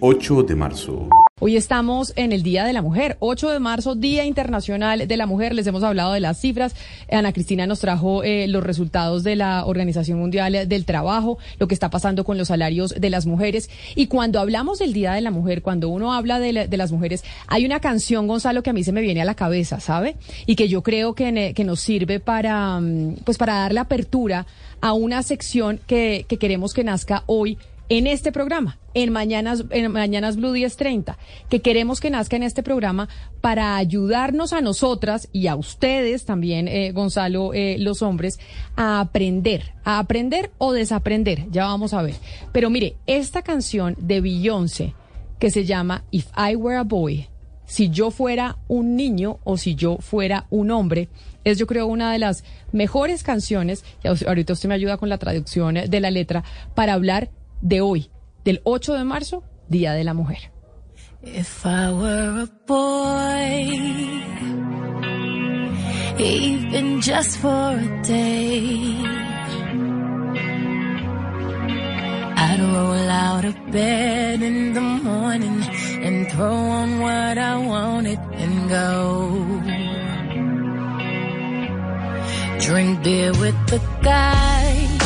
8 de marzo. Hoy estamos en el Día de la Mujer, 8 de marzo, Día Internacional de la Mujer. Les hemos hablado de las cifras. Ana Cristina nos trajo eh, los resultados de la Organización Mundial del Trabajo, lo que está pasando con los salarios de las mujeres. Y cuando hablamos del Día de la Mujer, cuando uno habla de, las mujeres, hay una canción, Gonzalo, que a mí se me viene a la cabeza, ¿sabe? Y que yo creo que, que nos sirve para, mm, pues para darle apertura a una sección que, que queremos que nazca hoy en este programa, en Mañanas, en Mañanas Blue 1030, que queremos que nazca en este programa para ayudarnos a nosotras y a ustedes también, eh, Gonzalo, eh, los hombres, a aprender, a aprender o desaprender, ya vamos a ver. Pero mire, esta canción de Beyoncé, que se llama If I Were a Boy, si yo fuera un niño o si yo fuera un hombre, es yo creo una de las mejores canciones, y ahorita usted me ayuda con la traducción de la letra, para hablar de hoy, del 8 de marzo, Día de la Mujer. If I were a boy, even just for a day, I'd roll out of bed in the morning and throw on what I wanted and go. Drink beer with the guys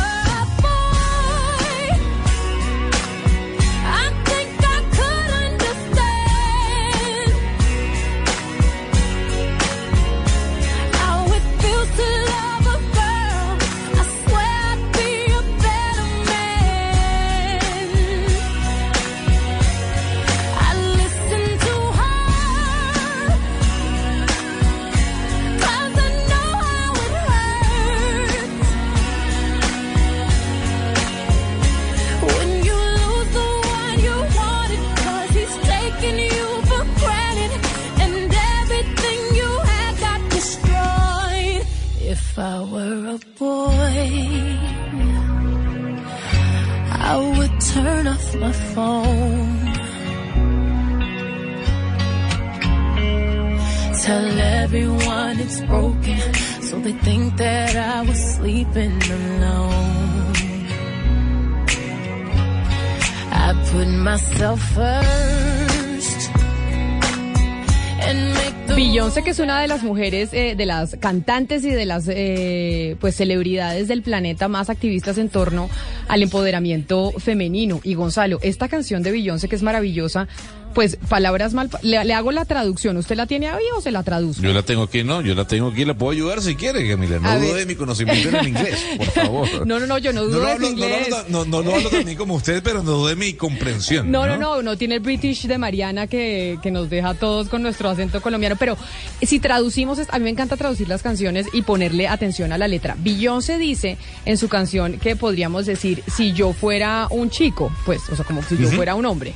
I were a boy, I would turn off my phone. Tell everyone it's broken, so they think that I was sleeping alone. I put myself first and make Beyoncé, que es una de las mujeres, eh, de las cantantes y de las eh, pues celebridades del planeta más activistas en torno al empoderamiento femenino. Y Gonzalo, esta canción de Beyoncé que es maravillosa, pues palabras mal. Le, hago la traducción. ¿Usted la tiene ahí o se la traduzco? Yo la tengo aquí, no. Yo la tengo aquí. La puedo ayudar si quiere, Camila. No dude de mi conocimiento en inglés, por favor. No, no, no. Yo no dudo de inglés. No, no, no, hablo también como usted, pero no dude de mi comprensión. No, no, no. No, tiene el British de Mariana que, que nos deja a todos con nuestro acento colombiano. Pero si traducimos, a mí me encanta traducir las canciones y ponerle atención a la letra. Beyoncé dice en su canción que podríamos decir, si yo fuera un chico, pues, o sea, como si yo fuera un hombre.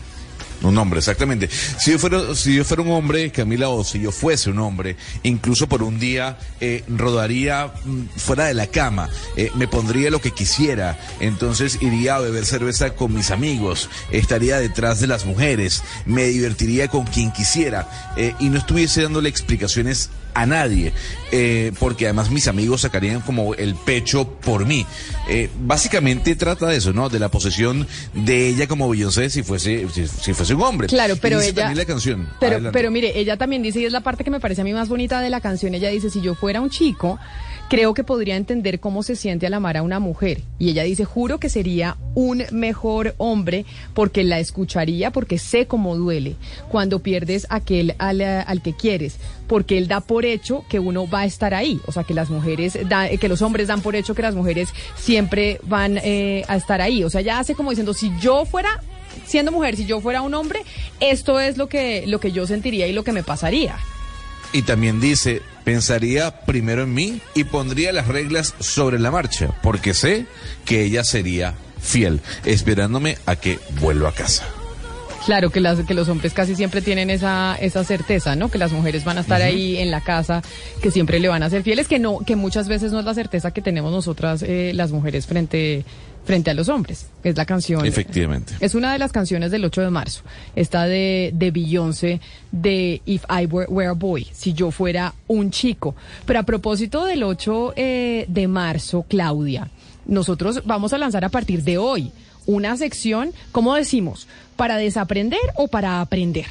Un hombre, exactamente. Si yo fuera, si yo fuera un hombre, Camila, o si yo fuese un hombre, incluso por un día eh, rodaría mm, fuera de la cama, eh, me pondría lo que quisiera, entonces iría a beber cerveza con mis amigos, estaría detrás de las mujeres, me divertiría con quien quisiera. Eh, y no estuviese dándole explicaciones a nadie, eh, porque además mis amigos sacarían como el pecho por mí. Eh, básicamente trata de eso, ¿no? De la posesión de ella como Beyoncé si fuese, si, fuese un hombre. Claro, pero ella... La canción. Pero, pero mire, ella también dice, y es la parte que me parece a mí más bonita de la canción, ella dice, si yo fuera un chico creo que podría entender cómo se siente al amar a una mujer. Y ella dice, juro que sería un mejor hombre porque la escucharía, porque sé cómo duele cuando pierdes aquel al, al que quieres, porque él da por hecho que uno va a estar ahí. O sea, que las mujeres, da, que los hombres dan por hecho que las mujeres siempre van eh, a estar ahí. O sea, ya hace como diciendo, si yo fuera siendo mujer, si yo fuera un hombre, esto es lo que, lo que yo sentiría y lo que me pasaría. Y también dice, pensaría primero en mí y pondría las reglas sobre la marcha, porque sé que ella sería fiel, esperándome a que vuelva a casa. Claro, que, las, que los hombres casi siempre tienen esa, esa certeza, ¿no? Que las mujeres van a estar ahí en la casa, que siempre le van a ser fieles, que no, que muchas veces no es la certeza que tenemos nosotras eh, las mujeres frente frente a los hombres, es la canción. Efectivamente. Es una de las canciones del 8 de marzo. Esta de, de Beyoncé, de If I Were, a Boy, si yo fuera un chico. Pero a propósito del 8 eh, de marzo, Claudia, nosotros vamos a lanzar a partir de hoy una sección, ¿cómo decimos? ¿Para desaprender o para aprender?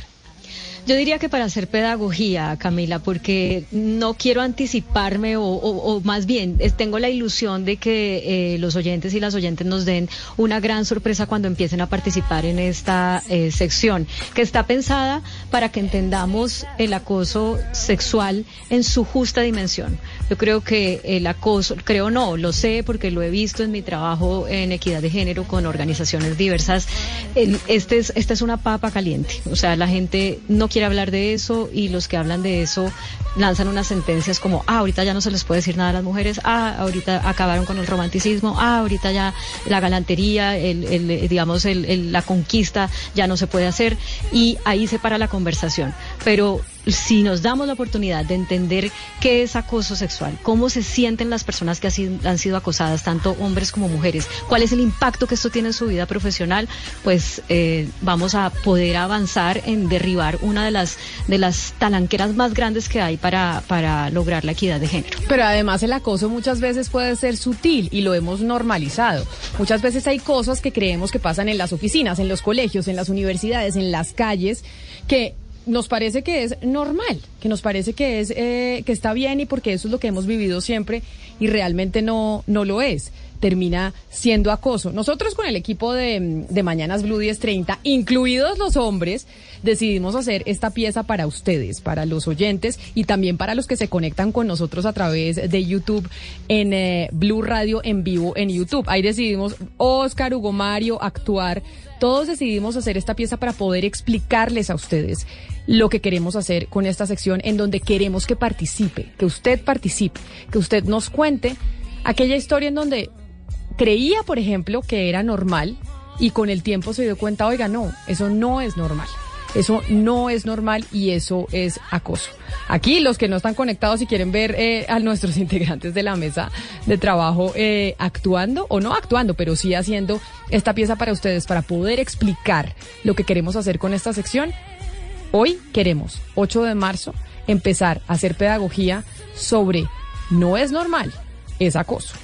Yo diría que para hacer pedagogía, Camila, porque no quiero anticiparme o, más bien tengo la ilusión de que eh, los oyentes y las oyentes nos den una gran sorpresa cuando empiecen a participar en esta eh, sección, que está pensada para que entendamos el acoso sexual en su justa dimensión. Yo creo que el acoso, creo no, lo sé porque lo he visto en mi trabajo en equidad de género con organizaciones diversas. Este es, esta es una papa caliente, o sea, la gente no quiere hablar de eso y los que hablan de eso lanzan unas sentencias como, ah, ahorita ya no se les puede decir nada a las mujeres, ah, ahorita acabaron con el romanticismo, ah, ahorita ya la galantería, el, el digamos, el, la conquista ya no se puede hacer y ahí se para la conversación. Pero si nos damos la oportunidad de entender qué es acoso sexual, cómo se sienten las personas que han sido acosadas, tanto hombres como mujeres, cuál es el impacto que esto tiene en su vida profesional, pues eh, vamos a poder avanzar en derribar una de las de las talanqueras más grandes que hay para, para lograr la equidad de género. Pero además el acoso muchas veces puede ser sutil y lo hemos normalizado. Muchas veces hay cosas que creemos que pasan en las oficinas, en los colegios, en las universidades, en las calles, que nos parece que es normal, que nos parece que es eh, que está bien y porque eso es lo que hemos vivido siempre y realmente no no lo es. Termina siendo acoso. Nosotros con el equipo de, de Mañanas Blue 1030, incluidos los hombres, decidimos hacer esta pieza para ustedes, para los oyentes y también para los que se conectan con nosotros a través de YouTube en eh, Blue Radio en vivo en YouTube. Ahí decidimos Oscar, Hugo Mario, actuar. Todos decidimos hacer esta pieza para poder explicarles a ustedes lo que queremos hacer con esta sección en donde queremos que participe, que usted participe, que usted nos cuente aquella historia en donde creía, por ejemplo, que era normal y con el tiempo se dio cuenta, oiga, no, eso no es normal. Eso no es normal y eso es acoso. Aquí los que no están conectados y quieren ver eh, a nuestros integrantes de la mesa de trabajo eh, actuando o no actuando, pero sí haciendo esta pieza para ustedes para poder explicar lo que queremos hacer con esta sección, Hoy queremos, 8 de marzo, empezar a hacer pedagogía sobre no es normal, es acoso.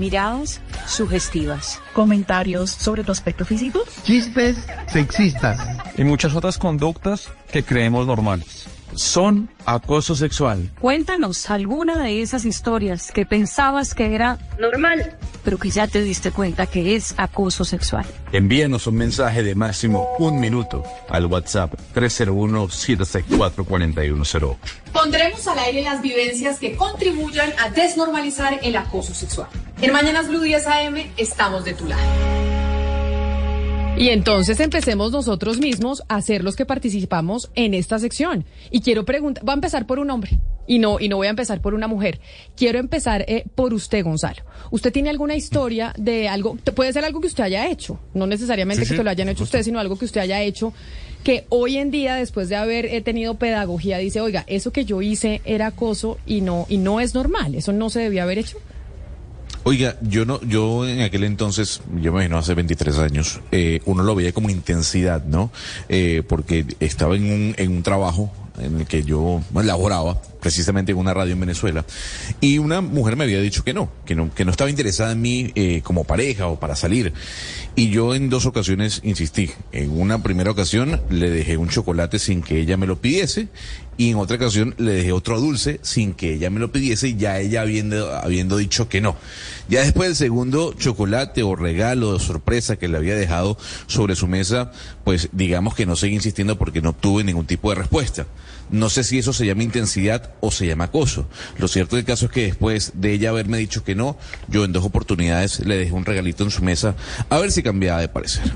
Miradas sugestivas. Comentarios sobre tu aspecto físico. Chistes sexistas. Y muchas otras conductas que creemos normales son acoso sexual. Cuéntanos alguna de esas historias que pensabas que era normal, pero que ya te diste cuenta que es acoso sexual. Envíanos un mensaje de máximo un minuto al WhatsApp 301-764-4108. Pondremos al aire las vivencias que contribuyan a desnormalizar el acoso sexual. En Mañanas Blue 10 AM estamos de tu lado. Y entonces empecemos nosotros mismos a ser los que participamos en esta sección. Y quiero preguntar, voy a empezar por un hombre y no, y no voy a empezar por una mujer. Quiero empezar eh, por usted, Gonzalo. ¿Usted tiene alguna historia de algo, puede ser algo que usted haya hecho, no necesariamente que se lo hayan hecho usted, sino algo que usted haya hecho que hoy en día, después de haber eh, tenido pedagogía, dice, oiga, eso que yo hice era acoso y no, y no es normal, eso no se debía haber hecho? Oiga, yo no, yo en aquel entonces, yo me imagino hace 23 años, eh, uno lo veía como intensidad, ¿no? Eh, porque estaba en un, en un trabajo en el que yo laboraba, precisamente en una radio en Venezuela, y una mujer me había dicho que no, que no, que no estaba interesada en mí eh, como pareja o para salir. Y yo en dos ocasiones insistí. En una primera ocasión le dejé un chocolate sin que ella me lo pidiese, y en otra ocasión le dejé otro dulce sin que ella me lo pidiese, y ya ella habiendo, habiendo dicho que no. Ya después del segundo chocolate o regalo de sorpresa que le había dejado sobre su mesa, pues digamos que no seguí insistiendo porque no obtuve ningún tipo de respuesta. No sé si eso se llama intensidad o se llama acoso. Lo cierto del caso es que después de ella haberme dicho que no, yo en dos oportunidades le dejé un regalito en su mesa a ver si cambiaba de parecer.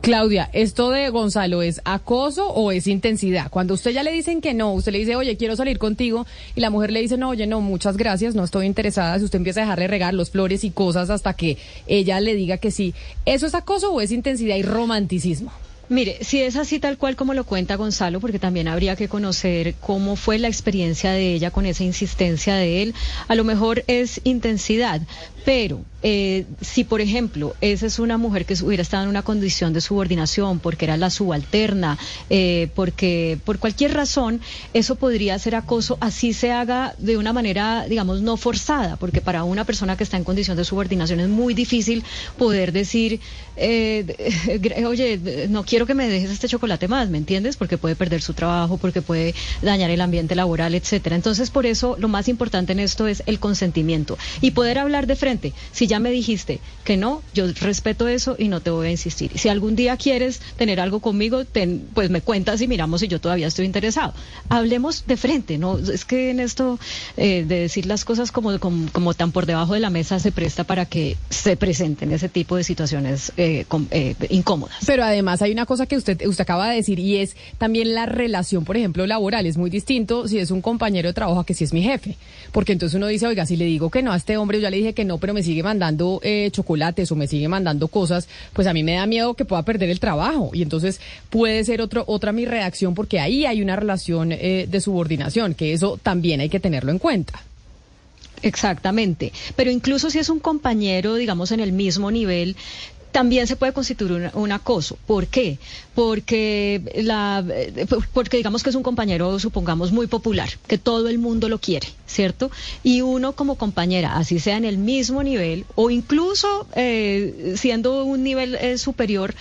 Claudia, ¿esto de Gonzalo es acoso o es intensidad? Cuando usted ya le dicen que no, usted le dice, oye, quiero salir contigo, y la mujer le dice, no, oye, no, muchas gracias, no estoy interesada, si usted empieza a dejarle regalos, flores y cosas hasta que ella le diga que sí, ¿eso es acoso o es intensidad y romanticismo? Mire, si es así tal cual como lo cuenta Gonzalo, porque también habría que conocer cómo fue la experiencia de ella con esa insistencia de él, a lo mejor es intensidad, pero eh, si, por ejemplo, esa es una mujer que hubiera estado en una condición de subordinación porque era la subalterna, eh, porque por cualquier razón, eso podría ser acoso, así se haga de una manera, digamos, no forzada, porque para una persona que está en condición de subordinación es muy difícil poder decir, eh, oye, no quiero que me dejes este chocolate más, ¿me entiendes? Porque puede perder su trabajo, porque puede dañar el ambiente laboral, etcétera. Entonces, por eso, lo más importante en esto es el consentimiento y poder hablar de frente si ya me dijiste que no, yo respeto eso y no te voy a insistir. Si algún día quieres tener algo conmigo, pues me cuentas y miramos si yo todavía estoy interesado. Hablemos de frente, ¿no? Es que en esto eh, de decir las cosas como, como, tan por debajo de la mesa se presta para que se presenten ese tipo de situaciones eh, eh, incómodas. Pero además hay una cosa que usted, usted acaba de decir y es también la relación, por ejemplo, laboral. Es muy distinto si es un compañero de trabajo a que si es mi jefe. Porque entonces uno dice, oiga, si le digo que no a este hombre, yo ya le dije que no, pero me sigue mandando eh, chocolates o me sigue mandando cosas, pues a mí me da miedo que pueda perder el trabajo. Y entonces puede ser otro, otra mi reacción porque ahí hay una relación eh, de subordinación, que eso también hay que tenerlo en cuenta. Exactamente. Pero incluso si es un compañero, digamos, en el mismo nivel, también se puede constituir un, acoso. ¿Por qué? Porque, la, porque digamos que es un compañero, supongamos, muy popular, que todo el mundo lo quiere, ¿cierto? Y uno como compañera, así sea en el mismo nivel o incluso eh, siendo un nivel eh, superior,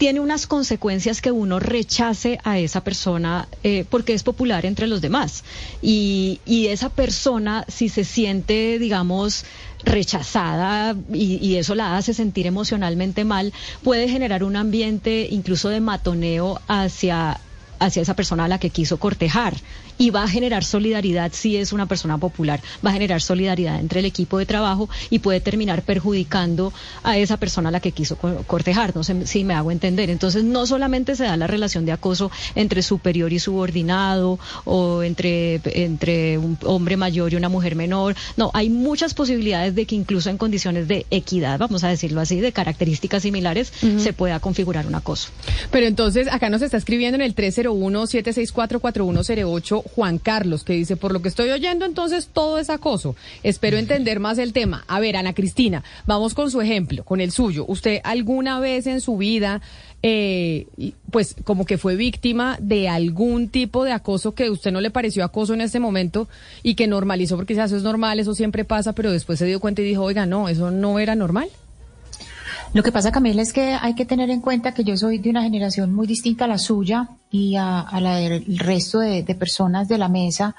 tiene unas consecuencias que uno rechace a esa persona eh, porque es popular entre los demás. Y, y esa persona, si se siente, digamos, rechazada y, y, eso la hace sentir emocionalmente mal, puede generar un ambiente incluso de matoneo hacia hacia esa persona a la que quiso cortejar. Y va a generar solidaridad si es una persona popular, va a generar solidaridad entre el equipo de trabajo y puede terminar perjudicando a esa persona a la que quiso cortejar, no sé si me hago entender. Entonces no solamente se da la relación de acoso entre superior y subordinado o entre, entre un hombre mayor y una mujer menor, no, hay muchas posibilidades de que incluso en condiciones de equidad, vamos a decirlo así, de características similares, se pueda configurar un acoso. Pero entonces acá nos está escribiendo en el 301 1-764-4108 Juan Carlos, que dice, por lo que estoy oyendo, entonces todo es acoso. Espero entender más el tema. A ver, Ana Cristina, vamos con su ejemplo, con el suyo. ¿Usted alguna vez en su vida, eh, pues como que fue víctima de algún tipo de acoso que usted no le pareció acoso en ese momento y que normalizó porque quizás eso es normal, eso siempre pasa, pero después se dio cuenta y dijo, oiga, no, eso no era normal? Lo que pasa, Camila, es que hay que tener en cuenta que yo soy de una generación muy distinta a la suya y a, la del resto de, personas de la mesa.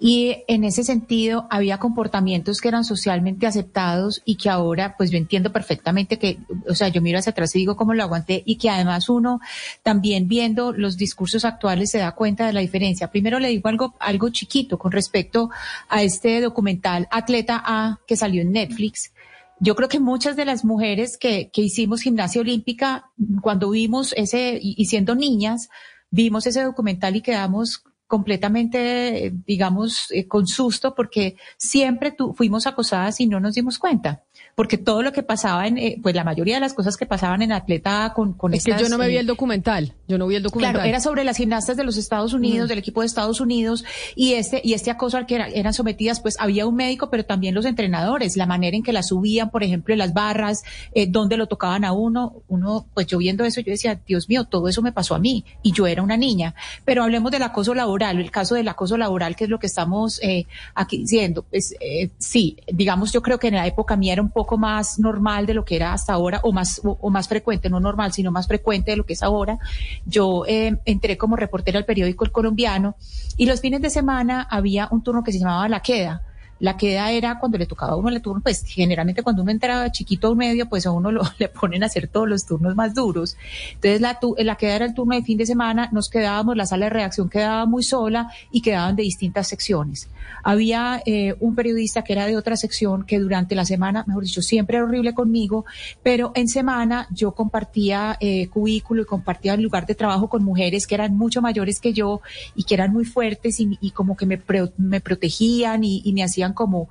Y en ese sentido había comportamientos que eran socialmente aceptados y que ahora, pues yo entiendo perfectamente que, o sea, yo miro hacia atrás y digo cómo lo aguanté y que además uno también viendo los discursos actuales se da cuenta de la diferencia. Primero le digo algo, algo chiquito con respecto a este documental Atleta A que salió en Netflix yo creo que muchas de las mujeres que, que hicimos gimnasia olímpica, cuando vimos ese, y siendo niñas, vimos ese documental y quedamos completamente, digamos, eh, con susto porque siempre fuimos acosadas y no nos dimos cuenta porque todo lo que pasaba en, eh, pues la mayoría de las cosas que pasaban en atleta con, con es que yo no me vi eh, el documental, yo no vi el documental. Claro, era sobre las gimnastas de los Estados Unidos, del equipo de Estados Unidos, y este, y este acoso al que eran sometidas, pues había un médico, pero también los entrenadores, la manera en que las subían, por ejemplo, en las barras, eh, donde lo tocaban a uno, uno, pues yo viendo eso, yo decía, Dios mío, todo eso me pasó a mí, y yo era una niña. Pero hablemos del acoso laboral, el caso del acoso laboral, que es lo que estamos eh, aquí diciendo. Pues, eh, sí, digamos, yo creo que en la época mía era un poco más normal de lo que era hasta ahora, o más, o, más frecuente, no normal, sino más frecuente de lo que es ahora. Yo eh, entré como reportera al periódico El Colombiano y los fines de semana había un turno que se llamaba La Queda la queda era cuando le tocaba a uno el turno, pues generalmente cuando uno entraba chiquito o medio, pues a uno lo, le ponen a hacer todos los turnos más duros. Entonces la, la queda era el turno de fin de semana, nos quedábamos, la sala de reacción quedaba muy sola y quedaban de distintas secciones. Había eh, un periodista que era de otra sección que durante la semana, mejor dicho, siempre era horrible conmigo, pero en semana yo compartía eh, cubículo y compartía lugar de trabajo con mujeres que eran mucho mayores que yo y que eran muy fuertes y, como que me, me protegían y, y me hacían como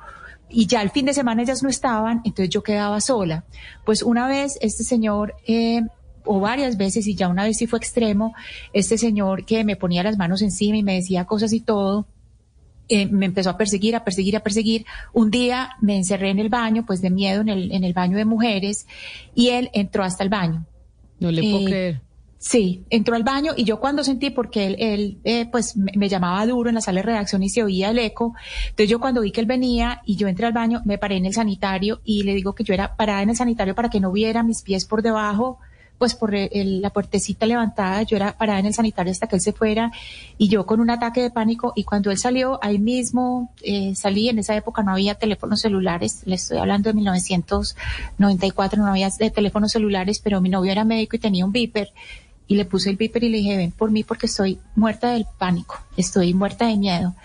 y ya el fin de semana ellas no estaban, entonces yo quedaba sola. Pues una vez este señor eh, o varias veces, y ya una vez sí fue extremo, este señor que me ponía las manos encima y me decía cosas y todo, eh, me empezó a perseguir, a perseguir, a perseguir. Un día me encerré en el baño, pues de miedo en el, en el baño de mujeres, y él entró hasta el baño. No le puedo Eh, creer. Sí, entró al baño y yo cuando sentí, porque él, él eh, pues me, llamaba duro en la sala de redacción y se oía el eco, entonces yo cuando vi que él venía y yo entré al baño, me paré en el sanitario y le digo que yo era parada en el sanitario para que no viera mis pies por debajo, pues por el- la puertecita levantada, yo era parada en el sanitario hasta que él se fuera y yo con un ataque de pánico y cuando él salió, ahí mismo eh, salí, en esa época no había teléfonos celulares, le estoy hablando de 1994, no había de teléfonos celulares, pero mi novio era médico y tenía un beeper y le puse el beeper y le dije, ven por mí porque estoy muerta del pánico, estoy muerta de miedo.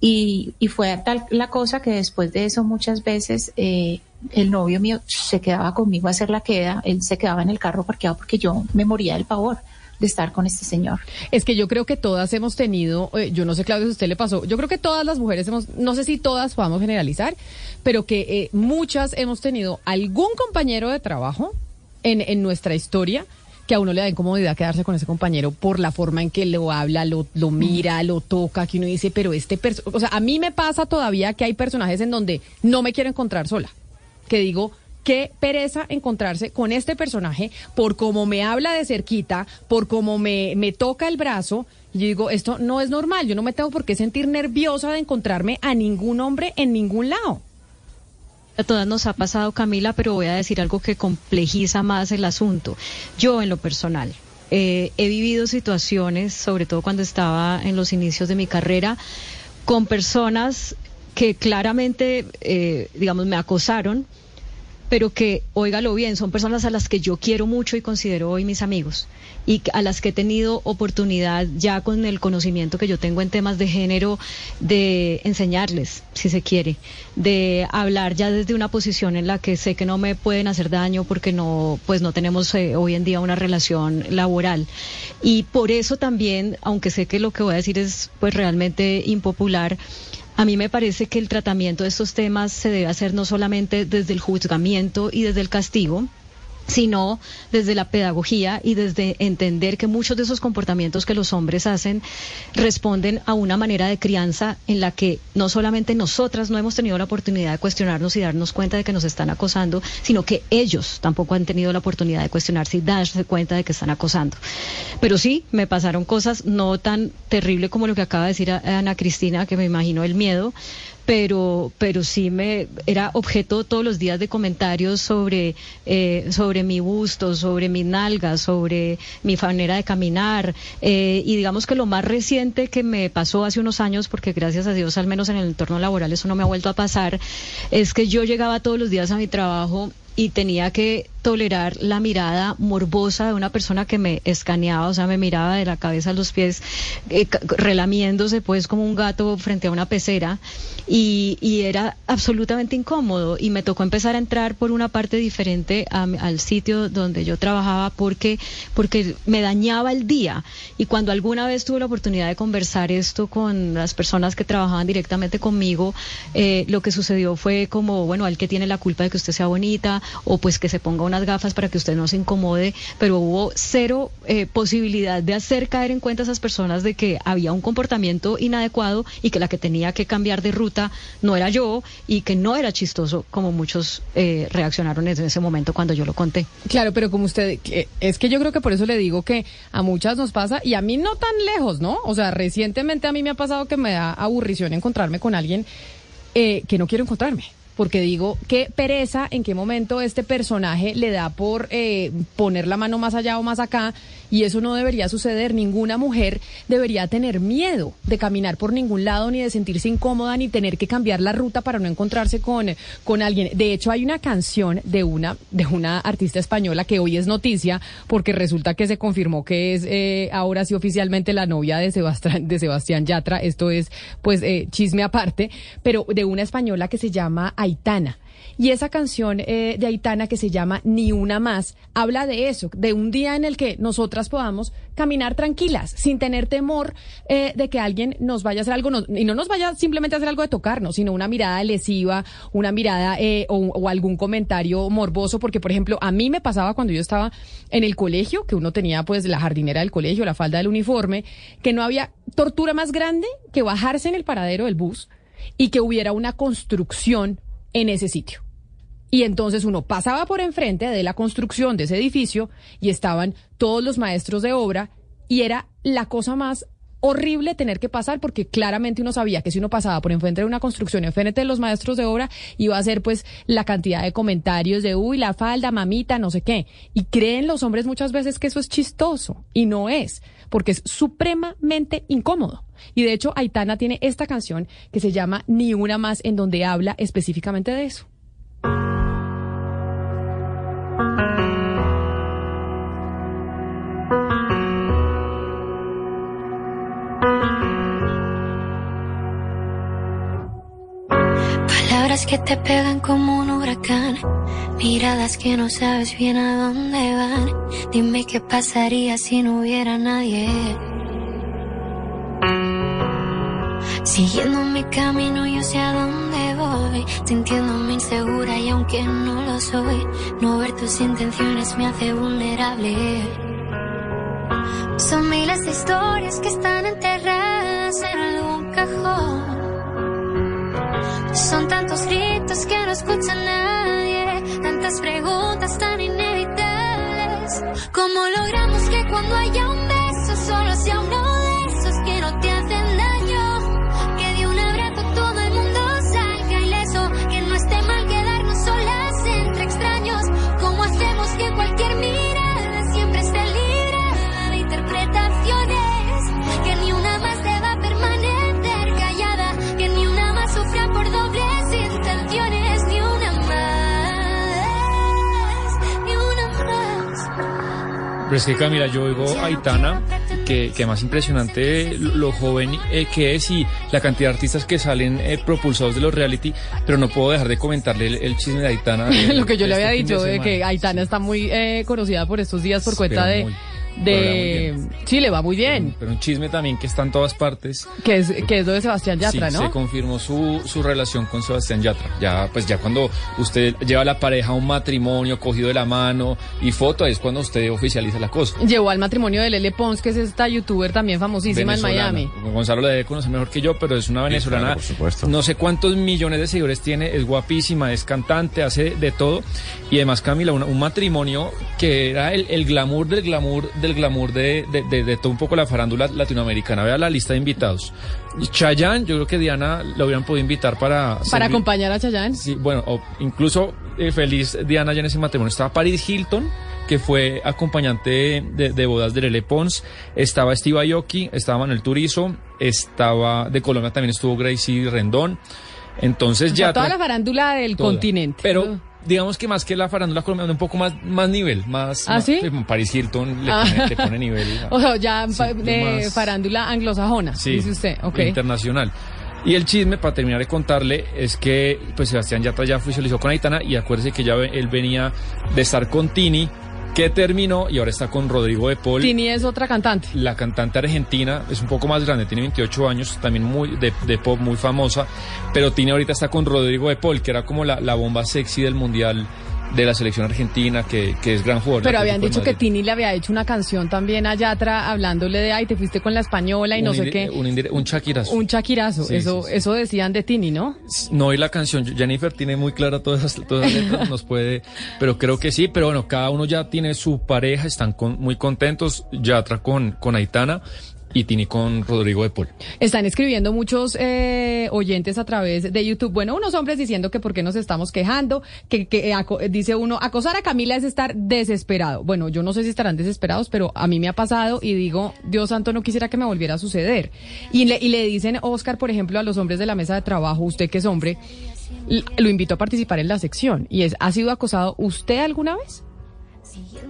Y, y fue tal la cosa que después de eso muchas veces eh, el novio mío se quedaba conmigo a hacer la queda, él se quedaba en el carro parqueado porque yo me moría del pavor de estar con este señor. Es que yo creo que todas hemos tenido, eh, yo no sé, Claudia, si a usted le pasó, yo creo que todas las mujeres hemos, no sé si todas podamos generalizar, pero que eh, muchas hemos tenido algún compañero de trabajo en, en nuestra historia que a uno le da incomodidad quedarse con ese compañero por la forma en que lo habla, lo, lo mira, lo toca, que uno dice, pero este perso o sea, a mí me pasa todavía que hay personajes en donde no me quiero encontrar sola, que digo, qué pereza encontrarse con este personaje por cómo me habla de cerquita, por cómo me, me toca el brazo. Y yo digo, esto no es normal, yo no me tengo por qué sentir nerviosa de encontrarme a ningún hombre en ningún lado. A todas nos ha pasado, Camila, pero voy a decir algo que complejiza más el asunto. Yo, en lo personal, eh, he vivido situaciones, sobre todo cuando estaba en los inicios de mi carrera, con personas que claramente, eh, digamos, me acosaron, pero que, óigalo bien, son personas a las que yo quiero mucho y considero hoy mis amigos y a las que he tenido oportunidad ya con el conocimiento que yo tengo en temas de género de enseñarles, si se quiere, de hablar ya desde una posición en la que sé que no me pueden hacer daño porque no, pues no tenemos eh, hoy en día una relación laboral. Y por eso también, aunque sé que lo que voy a decir es pues realmente impopular, a mí me parece que el tratamiento de estos temas se debe hacer no solamente desde el juzgamiento y desde el castigo, sino desde la pedagogía y desde entender que muchos de esos comportamientos que los hombres hacen responden a una manera de crianza en la que no solamente nosotras no hemos tenido la oportunidad de cuestionarnos y darnos cuenta de que nos están acosando, sino que ellos tampoco han tenido la oportunidad de cuestionarse y darse cuenta de que están acosando. Pero sí, me pasaron cosas no tan terribles como lo que acaba de decir a- Ana Cristina, que me imagino el miedo, pero pero sí me era objeto todos los días de comentarios sobre eh, sobre mi busto, sobre mis nalgas, sobre mi manera de caminar eh, y digamos que lo más reciente que me pasó hace unos años, porque gracias a Dios al menos en el entorno laboral eso no me ha vuelto a pasar, es que yo llegaba todos los días a mi trabajo y tenía que tolerar la mirada morbosa de una persona que me escaneaba, o sea, me miraba de la cabeza a los pies, eh, relamiéndose pues como un gato frente a una pecera y, era absolutamente incómodo y me tocó empezar a entrar por una parte diferente al sitio donde yo trabajaba porque, porque me dañaba el día. Y cuando alguna vez tuve la oportunidad de conversar esto con las personas que trabajaban directamente conmigo, eh, lo que sucedió fue como, bueno, al que tiene la culpa de que usted sea bonita o pues que se ponga unas gafas para que usted no se incomode, pero hubo cero eh, posibilidad de hacer caer en cuenta a esas personas de que había un comportamiento inadecuado y que la que tenía que cambiar de ruta no era yo y que no era chistoso como muchos eh, reaccionaron en ese momento cuando yo lo conté. Claro, pero como usted, es que yo creo que por eso le digo que a muchas nos pasa y a mí no tan lejos, ¿no? O sea, recientemente a mí me ha pasado que me da aburrición encontrarme con alguien eh, que no quiero encontrarme. Porque digo, qué pereza, en qué momento este personaje le da por eh, poner la mano más allá o más acá, y eso no debería suceder. Ninguna mujer debería tener miedo de caminar por ningún lado, ni de sentirse incómoda, ni tener que cambiar la ruta para no encontrarse con, con alguien. De hecho, hay una canción de una, de una artista española que hoy es noticia, porque resulta que se confirmó que es eh, ahora sí oficialmente la novia de Sebastián, de Sebastián Yatra. Esto es, pues, eh, chisme aparte, pero de una española que se llama Aitana. Y esa canción eh, de Aitana que se llama Ni una más, habla de eso, de un día en el que nosotras podamos caminar tranquilas, sin tener temor eh, de que alguien nos vaya a hacer algo, no- y no nos vaya simplemente a hacer algo de tocarnos, sino una mirada lesiva, una mirada eh, o, o algún comentario morboso, porque por ejemplo, a mí me pasaba cuando yo estaba en el colegio, que uno tenía pues la jardinera del colegio, la falda del uniforme, que no había tortura más grande que bajarse en el paradero del bus y que hubiera una construcción en ese sitio. Y entonces uno pasaba por enfrente de la construcción de ese edificio y estaban todos los maestros de obra y era la cosa más horrible tener que pasar porque claramente uno sabía que si uno pasaba por enfrente de una construcción enfrente de los maestros de obra iba a ser pues la cantidad de comentarios de uy la falda mamita no sé qué y creen los hombres muchas veces que eso es chistoso y no es porque es supremamente incómodo y de hecho Aitana tiene esta canción que se llama Ni una más en donde habla específicamente de eso Palabras que te pegan como un huracán, miradas que no sabes bien a dónde van. Dime qué pasaría si no hubiera nadie. Siguiendo mi camino, yo sé a dónde voy, sintiéndome insegura y aunque no lo soy, no ver tus intenciones me hace vulnerable. Son miles de historias que están enterradas en algún cajón. Son tantos gritos que no escucha nadie, tantas preguntas tan inevitables. ¿Cómo logramos que cuando haya un beso solo sea Pero es que Camila, yo oigo a Aitana, que, que más impresionante lo, joven eh, que es y la cantidad de artistas que salen eh, propulsados de los reality, pero no puedo dejar de comentarle el, el chisme de Aitana. eh, Lo que yo le este había de dicho de semana. que Aitana está muy eh, conocida por estos días por cuenta de... muy- de sí, le va muy bien. Pero un chisme también que está en todas partes. Que es, que es lo de Sebastián Yatra, sí, ¿no? se confirmó su, su relación con Sebastián Yatra. Ya, pues ya cuando usted lleva a la pareja a un matrimonio, cogido de la mano y foto, es cuando usted oficializa la cosa. Llevó al matrimonio de Lele Pons, que es esta youtuber también famosísima en. Miami. Gonzalo la debe conocer mejor que yo, pero es una venezolana. claro, por supuesto. No sé cuántos millones de seguidores tiene, es guapísima, es cantante, hace de todo. Y además, Camila, una- un matrimonio que era el, el glamour del glamour del glamour de, de, de- de todo un poco la farándula latinoamericana. Vea la lista de invitados. Chayanne, yo creo que Diana lo hubieran podido invitar para... Para servir- acompañar a Chayanne. Sí, bueno, o incluso eh, feliz Diana ya en ese matrimonio. Estaba Paris Hilton, que fue acompañante de, de bodas de Lele Pons. Estaba Steve Aoki, estaba Manuel Turizo, estaba de Colombia también estuvo Gracie Rendón. Entonces O sea, ya toda la farándula del toda. continente. Pero digamos que más que la farándula colombiana, un poco más, más nivel, más, ¿Ah, más- sí? Paris Hilton le Ah. pone, le pone nivel. O sea, ya Sí, fa- de más- farándula anglosajona, Sí, dice usted. Ok. internacional. Y el chisme, para terminar de contarle, es que pues Sebastián Yatra ya oficializó con Aitana y acuérdese que ya él venía de estar con Tini, que terminó y ahora está con Rodrigo de Paul. Tini es otra cantante. La cantante argentina es un poco más grande, tiene 28 años, también muy de, de pop, muy famosa, pero Tini ahorita está con Rodrigo de Paul, que era como la, la bomba sexy del mundial de la selección argentina, que, que es gran jugador. Pero habían dicho que. Tini le había hecho una canción también a Yatra hablándole de, ay, te fuiste con la española y no sé qué. Un, un Shakirazo. Un chaquirazo. Sí, eso, sí, sí. eso decían de Tini, ¿no? No oí la canción, Jennifer tiene muy clara todas esas, todas letras, nos puede, pero creo que sí, pero bueno, cada uno ya tiene su pareja, están con- muy contentos, Yatra con, con Aitana y Tini con Rodrigo de Paul. Están escribiendo muchos eh, oyentes a través de YouTube. Bueno, unos hombres diciendo que por qué nos estamos quejando, que, que eh, aco- dice uno, acosar a Camila es estar desesperado. Bueno, yo no sé si estarán desesperados, pero a mí me ha pasado y digo, Dios santo, no quisiera que me volviera a suceder. Y le, y le dicen, Oscar, por ejemplo, a los hombres de la mesa de trabajo, usted que es hombre, lo invito a participar en la sección. Y es, ¿ha sido acosado usted alguna vez?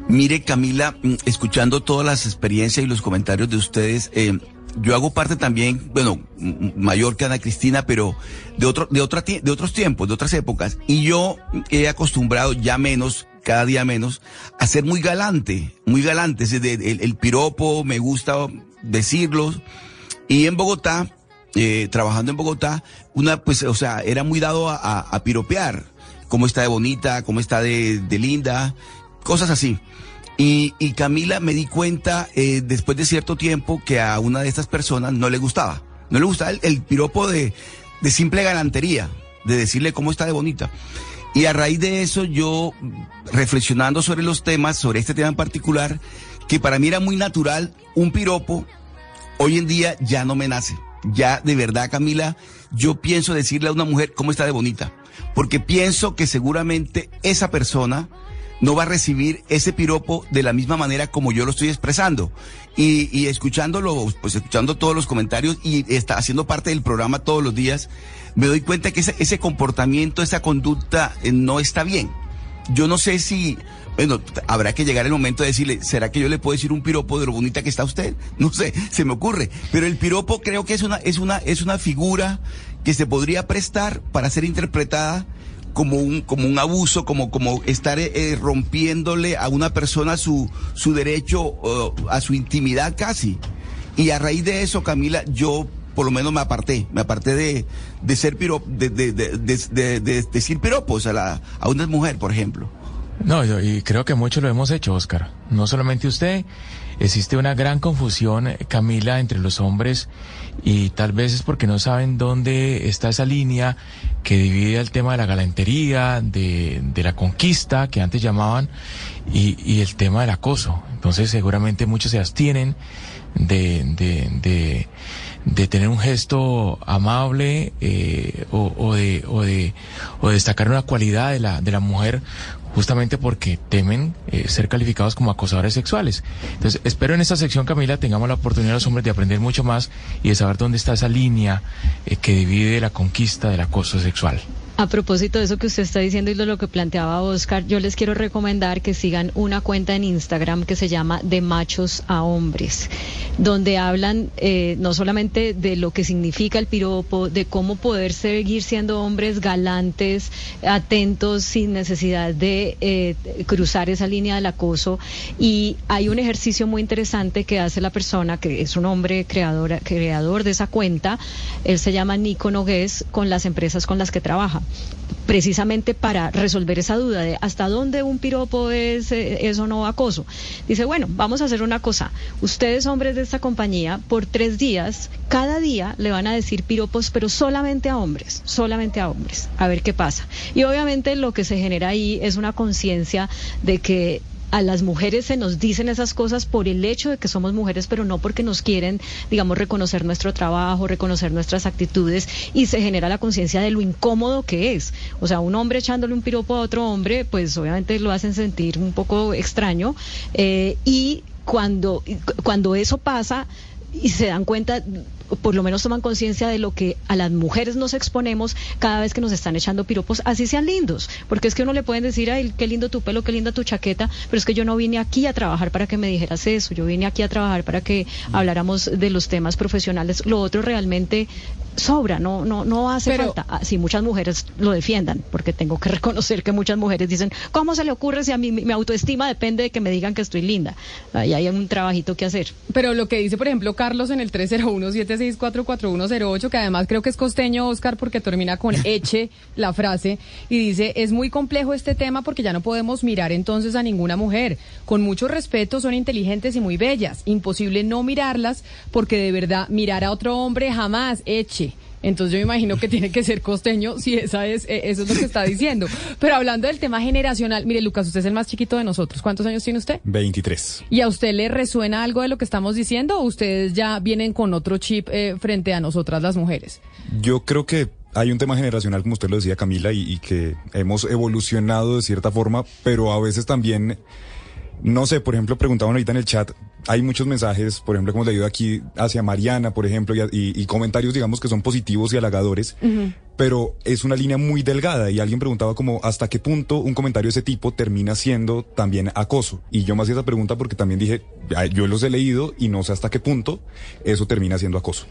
Mire, Camila, mm, escuchando todas las experiencias y los comentarios de ustedes, eh, yo hago parte también, bueno, mayor que Ana Cristina, pero de otro, de otra, otros tiempos, de otras épocas. Y yo he acostumbrado ya menos, cada día menos, a ser muy galante, muy galante. Es el, piropo, me gusta decirlo. Y en Bogotá, eh, trabajando en Bogotá, una, pues, o sea, era muy dado a, piropear. Cómo está de bonita, cómo está de linda, cosas así. Y, Camila me di cuenta eh, después de cierto tiempo que a una de estas personas no le gustaba. No le gustaba el, el piropo de, de simple galantería, de decirle cómo está de bonita. Y a raíz de eso yo, reflexionando sobre los temas, sobre este tema en particular, que para mí era muy natural, un piropo, hoy en día ya no me nace. Ya de verdad, Camila, yo pienso decirle a una mujer cómo está de bonita. Porque pienso que seguramente esa persona no va a recibir ese piropo de la misma manera como yo lo estoy expresando. Y, y escuchándolo, pues escuchando todos los comentarios y está haciendo parte del programa todos los días, me doy cuenta que ese, ese comportamiento, esa conducta eh, no está bien. Yo no sé si, bueno, habrá que llegar el momento de decirle, ¿será que yo le puedo decir un piropo de lo bonita que está usted? No sé, se me ocurre. Pero el piropo creo que es una, es una, es una figura que se podría prestar para ser interpretada como un, como un abuso, como, como estar eh, eh, rompiéndole a una persona su, su derecho eh, a su intimidad casi. Y a raíz de eso, Camila, yo por lo menos me aparté, me aparté de, de ser piropo, de, de, de, de- de- de decir piropos a, la, una mujer, por ejemplo. No, yo- y creo que mucho lo hemos hecho, Oscar. No solamente usted, existe una gran confusión, eh, Camila, entre los hombres y tal vez es porque no saben dónde está esa línea que divide el tema de la galantería, de, de la conquista, que antes llamaban, y, y el tema del acoso. Entonces seguramente muchos se abstienen de, de, de, de tener un gesto amable eh, o, o de, o, de, o de destacar una cualidad de la, de la mujer justamente porque temen eh, ser calificados como acosadores sexuales. Entonces, espero en esta sección, Camila, tengamos la oportunidad los hombres de aprender mucho más y de saber dónde está esa línea eh, que divide la conquista del acoso sexual. A propósito de eso que usted está diciendo y de lo que planteaba Oscar, yo les quiero recomendar que sigan una cuenta en Instagram que se llama De Machos a Hombres, donde hablan eh, no solamente de lo que significa el piropo, de cómo poder seguir siendo hombres galantes, atentos, sin necesidad de eh, cruzar esa línea del acoso. Y hay un ejercicio muy interesante que hace la persona, que es un hombre creador, creador de esa cuenta, él se llama Nico Nogués, con las empresas con las que trabaja precisamente para resolver esa duda de hasta dónde un piropo es, eh, es o no acoso. Dice, bueno, vamos a hacer una cosa. Ustedes, hombres de esta compañía, por tres días, cada día le van a decir piropos, pero solamente a hombres, solamente a hombres, a ver qué pasa. Y obviamente lo que se genera ahí es una conciencia de que a las mujeres se nos dicen esas cosas por el hecho de que somos mujeres, pero no porque nos quieren, digamos, reconocer nuestro trabajo, reconocer nuestras actitudes y se genera la conciencia de lo incómodo que es. O sea, un hombre echándole un piropo a otro hombre, pues obviamente lo hacen sentir un poco extraño eh, y cuando, cuando eso pasa y se dan cuenta por lo menos toman conciencia de lo que a las mujeres nos exponemos cada vez que nos están echando piropos, así sean lindos, porque es que uno le pueden decir, ay, qué lindo tu pelo, qué linda tu chaqueta, pero es que yo no vine aquí a trabajar para que me dijeras eso, yo vine aquí a trabajar para que habláramos de los temas profesionales, lo otro realmente sobra, no, no, no hace Pero- falta, así muchas mujeres lo defiendan, porque tengo que reconocer que muchas mujeres dicen, ¿cómo se le ocurre si a mí mi, mi autoestima depende de que me digan que estoy linda? Ahí hay un trabajito que hacer. Pero lo que dice, por ejemplo, Carlos en el 301-764-4108, que además creo que es costeño, Oscar, porque termina con eche la frase, y dice, es muy complejo este tema porque ya no podemos mirar entonces a ninguna mujer. Con mucho respeto, son inteligentes y muy bellas. Imposible no mirarlas porque de verdad mirar a otro hombre jamás, eche. Entonces yo me imagino que tiene que ser costeño si esa es, eh, eso es lo que está diciendo. Pero hablando del tema generacional, mire Lucas, usted es el más chiquito de nosotros. ¿Cuántos años tiene usted? 23. ¿Y a usted le resuena algo de lo que estamos diciendo o ustedes ya vienen con otro chip eh, frente a nosotras las mujeres? Yo creo que hay un tema generacional, como usted lo decía, Camila, y, y que hemos evolucionado de cierta forma, pero a veces también, no sé, por ejemplo, preguntaban ahorita en el chat, hay muchos mensajes, por ejemplo, como leído aquí hacia Mariana, por ejemplo, y, y, y, comentarios, digamos, que son positivos y halagadores, pero es una línea muy delgada y alguien preguntaba como hasta qué punto un comentario de ese tipo termina siendo también acoso. Y yo me hacía esa pregunta porque también dije, yo los he leído y no sé hasta qué punto eso termina siendo acoso.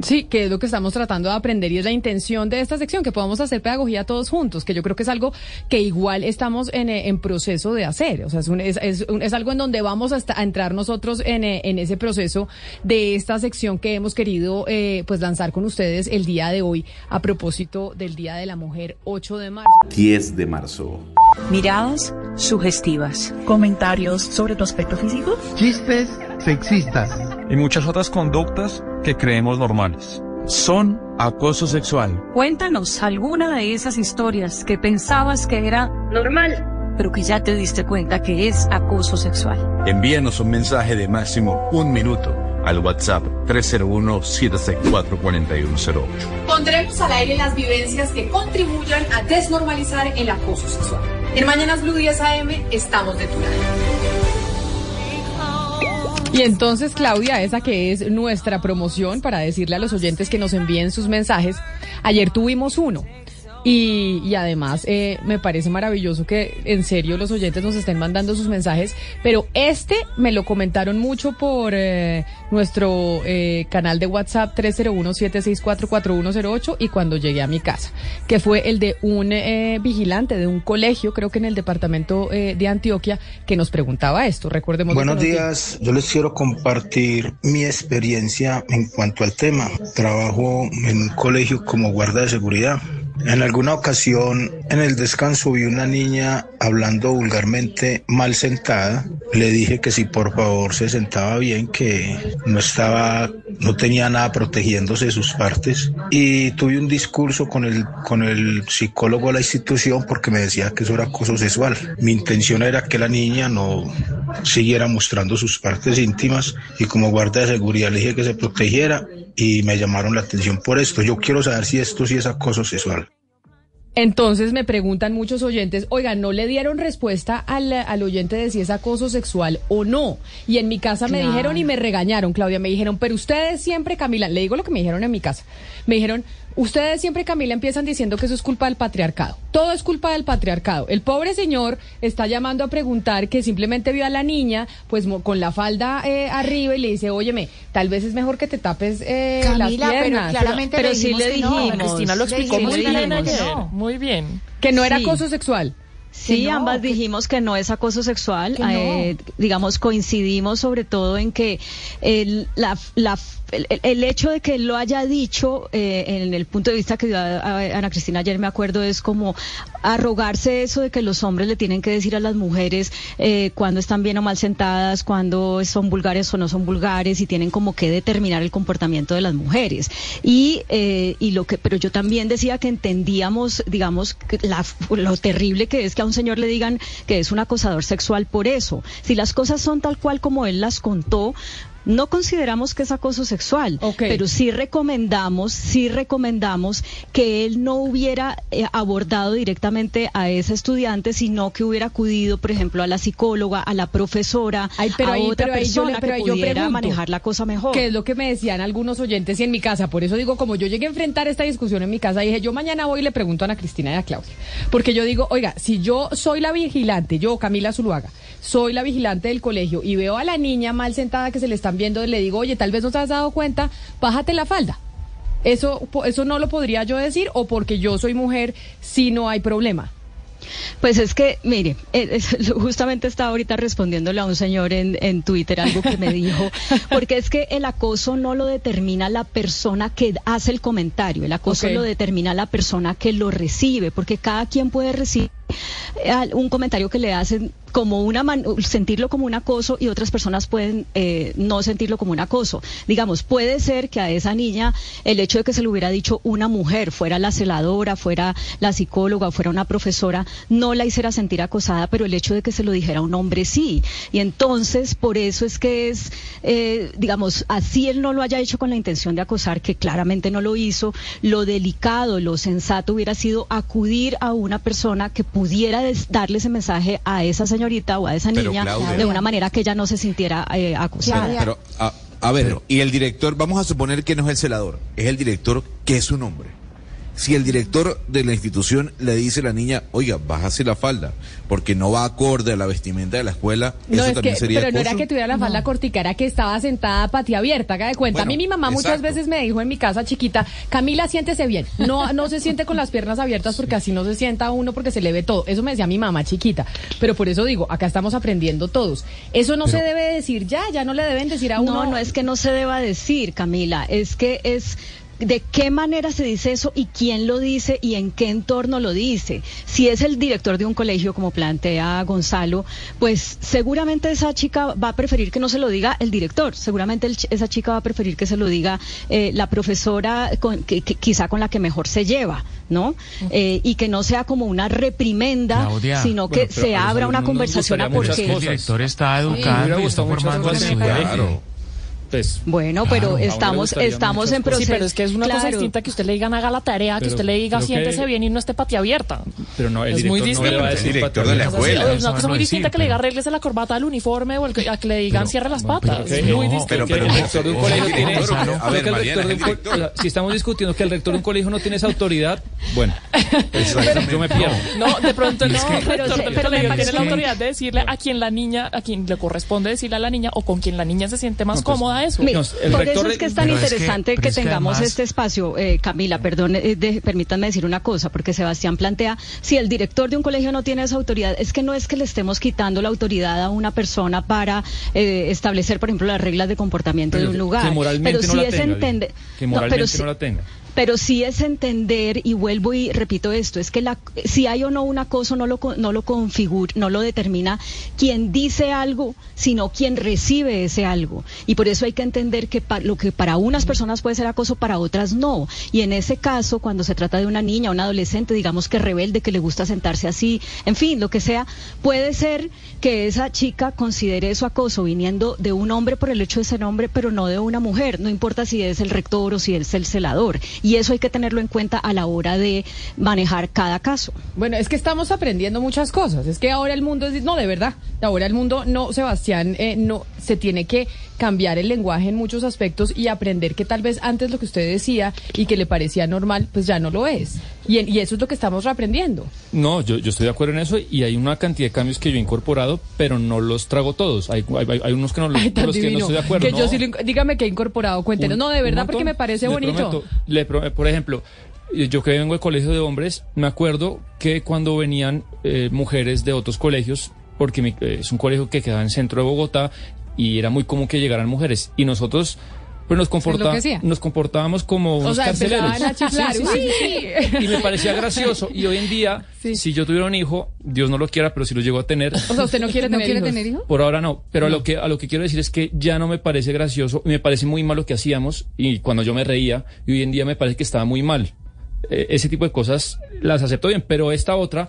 Sí, que es lo que estamos tratando de aprender y es la intención de esta sección, que podamos hacer pedagogía todos juntos, que yo creo que es algo que igual estamos en, en proceso de hacer. O sea, es, un, es, es, un, es, algo en donde vamos a, a entrar nosotros en, en, ese proceso de esta sección que hemos querido eh, pues lanzar con ustedes el día de hoy a propósito del Día de la Mujer 8 de marzo. 10 de marzo. Miradas sugestivas. Comentarios sobre tu aspecto físico. Chistes sexistas. Y muchas otras conductas que creemos normales. Son acoso sexual. Cuéntanos alguna de esas historias que pensabas que era normal, pero que ya te diste cuenta que es acoso sexual. Envíanos un mensaje de máximo un minuto al WhatsApp 301-764-4108. Pondremos al aire las vivencias que contribuyan a desnormalizar el acoso sexual. En Mañanas Blue 10 AM estamos de tu lado. Y entonces, Claudia, esa que es nuestra promoción para decirle a los oyentes que nos envíen sus mensajes. Ayer tuvimos uno. Y, y además eh, me parece maravilloso que en serio los oyentes nos estén mandando sus mensajes, pero este me lo comentaron mucho por eh, nuestro eh, canal de WhatsApp 301-764-4108 y cuando llegué a mi casa, que fue el de un eh, vigilante de un colegio, creo que en el departamento eh, de Antioquia, que nos preguntaba esto. Recordemos. Buenos días, yo les quiero compartir mi experiencia en cuanto al tema. Trabajo en un colegio como guarda de seguridad. En alguna ocasión, en el descanso, vi una niña hablando vulgarmente mal sentada. Le dije que si por favor se sentaba bien, que no estaba, no tenía nada protegiéndose sus partes. Y tuve un discurso con el, con el psicólogo de la institución porque me decía que eso era acoso sexual. Mi intención era que la niña no siguiera mostrando sus partes íntimas y como guardia de seguridad le dije que se protegiera y me llamaron la atención por esto. Yo quiero saber si esto sí es acoso sexual. Entonces me preguntan muchos oyentes, oiga, ¿no le dieron respuesta al, al, oyente de si es acoso sexual o no? Y en mi casa claro. me dijeron y me regañaron, Claudia, me dijeron, pero ustedes siempre, Camila, le digo lo que me dijeron en mi casa, me dijeron, Ustedes siempre, Camila, empiezan diciendo que eso es culpa del patriarcado. Todo es culpa del patriarcado. El pobre señor está llamando a preguntar que simplemente vio a la niña, pues con la falda eh, arriba y le dice, óyeme, tal vez es mejor que te tapes eh, Camila, las piernas. Pero claramente pero le sí le dijimos. No, Cristina lo explicó muy bien. Muy bien. Que no era Sí. acoso sexual. Sí, no, ambas que- dijimos que no es acoso sexual. No. Eh, digamos, coincidimos sobre todo en que el, la, la- el, el hecho de que él lo haya dicho, eh, en el punto de vista que dio a- a Ana Cristina ayer, me acuerdo, es como arrogarse eso de que los hombres le tienen que decir a las mujeres eh, cuando están bien o mal sentadas, cuando son vulgares o no son vulgares y tienen como que determinar el comportamiento de las mujeres. Y, eh, y lo que, pero yo también decía que entendíamos, digamos, la- lo terrible que es que a un señor le digan que es un acosador sexual por eso. Si las cosas son tal cual como él las contó, no consideramos que es acoso sexual, pero sí recomendamos, sí recomendamos que él no hubiera eh, abordado directamente a ese estudiante, sino que hubiera acudido, por ejemplo, a la psicóloga, a la profesora, pero a ahí- otra pero ahí yo persona le- pero que yo pudiera pregunto, manejar la cosa mejor. Que es lo que me decían algunos oyentes y en mi casa. Por eso digo, como yo llegué a enfrentar esta discusión en mi casa, dije, yo mañana voy y le pregunto a Ana Cristina y a Claudia. Porque yo digo, oiga, si yo soy la vigilante, yo, Camila Zuluaga, soy la vigilante del colegio y veo a la niña mal sentada que se le están viendo, le digo, oye, tal vez no te has dado cuenta, bájate la falda. Eso, eso no lo podría yo decir o porque yo soy mujer, si no hay problema. Pues es que, mire, eh, justamente estaba ahorita respondiéndole a un señor en, en Twitter algo que me dijo, porque es que el acoso no lo determina la persona que hace el comentario, el acoso lo determina la persona que lo recibe, porque cada quien puede recibir un comentario que le hacen como una man- sentirlo como un acoso y otras personas pueden eh, no sentirlo como un acoso. Digamos, puede ser que a esa niña el hecho de que se lo hubiera dicho una mujer, fuera la celadora, fuera la psicóloga, fuera una profesora, no la hiciera sentir acosada, pero el hecho de que se lo dijera un hombre sí. Y entonces, por eso es que es, eh, digamos, así él no lo haya hecho con la intención de acosar, que claramente no lo hizo, lo delicado, lo sensato hubiera sido acudir a una persona que pudiera des- darle ese mensaje a esa señorita o a esa Pero, niña Claudia. de una manera que ella no se sintiera eh, acosada. Pero, a, a ver, y el director, vamos a suponer que no es el celador, es el director que es su nombre. Si el director de la institución le dice a la niña, oiga, bájase la falda, porque no va acorde a la vestimenta de la escuela, No, eso es también que, sería pero no era que tuviera la falda cortica, era que estaba sentada patio abierta, haga de cuenta. a mí mi mamá muchas veces me dijo en mi casa chiquita, Camila, siéntese bien. No, no se siente con las piernas abiertas porque así no se sienta uno porque se le ve todo. Eso me decía mi mamá chiquita. Pero por eso digo, acá estamos aprendiendo todos. Eso no se debe decir ya, ya no le deben decir a uno. No, no es que no se deba decir, Camila, es que es de qué manera se dice eso y quién lo dice y en qué entorno lo dice. Si es el director de un colegio, como plantea Gonzalo, pues seguramente esa chica va a preferir que no se lo diga el director, seguramente el ch- esa chica va a preferir que se lo diga eh, la profesora con, que, que quizá con la que mejor se lleva, ¿no? Eh, y que no sea como una reprimenda, Claudia. sino que Bueno, se abra una conversación a por qué. El director está educando y está formando a esa Pues, Bueno, Claro. pero le estamos, estamos en proceso. Sí, pero es que es una cosa Claro. distinta que usted le digan haga la tarea, que Pero- usted le diga pero que- siéntese bien y no esté patio abierta. pero no, el Es muy director no le va a distinto. decir El director de la escuela. Es una cosa no muy decir, distinta que le diga arréglese la corbata al uniforme o el que, a que le digan cierre las patas. que es no, muy distinto. pero- que el rector de un colegio Pero- tiene que si estamos discutiendo que el rector de un colegio no tiene esa autoridad, bueno, pues, yo me pierdo. No, de pronto no, que- pero del parece tiene la que- autoridad de decirle a quien la niña, a quien le corresponde decirle a la niña o con quien la niña se siente más No, cómoda eso. Mi- No, el por rector eso es que es tan Pero es que- interesante que, pero es que tengamos además- este espacio, eh, Camila, perdón, eh, de- permítanme decir una cosa, porque Sebastián plantea, si el director de un colegio no tiene esa autoridad, es que no es que le estemos quitando la autoridad a una persona para eh, establecer, por ejemplo, las reglas de comportamiento de un lugar. que moralmente pero no sí la es tenga. Que no, la tenga. Pero sí es entender, y vuelvo y repito esto, es que la, si hay o no un acoso no lo, no lo configura, no lo determina quien dice algo, sino quien recibe ese algo. Y por eso hay que entender que lo que para unas personas puede ser acoso, para otras no. Y en ese caso, cuando se trata de una niña, un adolescente, digamos que rebelde, que le gusta sentarse así, en fin, lo que sea, puede ser que esa chica considere eso acoso viniendo de un hombre por el hecho de ser hombre, pero no de una mujer. No importa si es el rector o si es el celador. Y eso hay que tenerlo en cuenta a la hora de manejar cada caso. Bueno, es que estamos aprendiendo muchas cosas. Es que ahora el mundo es, no, de verdad, ahora el mundo, no, Sebastián, eh, no, se tiene que cambiar el lenguaje en muchos aspectos y aprender que tal vez antes lo que usted decía y que le parecía normal, pues ya no lo es. Y, en- y eso es lo que estamos reaprendiendo. No, yo, yo estoy de acuerdo en eso y hay una cantidad de cambios que yo he incorporado, pero no los trago todos. Hay, hay, hay unos que no los, Ay, los que no estoy de acuerdo. Que yo sí lo dígame que he incorporado, cuéntenos. No, de verdad, montón. porque me parece Le bonito. prometo, le pro- por ejemplo, yo que vengo de colegio de hombres, me acuerdo que cuando venían eh, mujeres de otros colegios, porque mi- eh, es un colegio que queda en el centro de Bogotá y era muy común que llegaran mujeres y nosotros pues nos, comporta- nos comportábamos como unos o sea, carceleros. empezaban a chiflar. Sí, sí, sí. uy. Y me parecía gracioso. Y hoy en día, si yo tuviera un hijo, Dios no lo quiera, pero si lo llego a tener, O sea, ¿usted no quiere ¿No tener quiere hijos? tener hijos? por ahora no, pero A, lo que, a lo que quiero decir es que ya no me parece gracioso, me parece muy mal lo que hacíamos y cuando yo me reía, y hoy en día me parece que estaba muy mal. Eh, ese tipo de cosas las acepto bien, pero esta otra,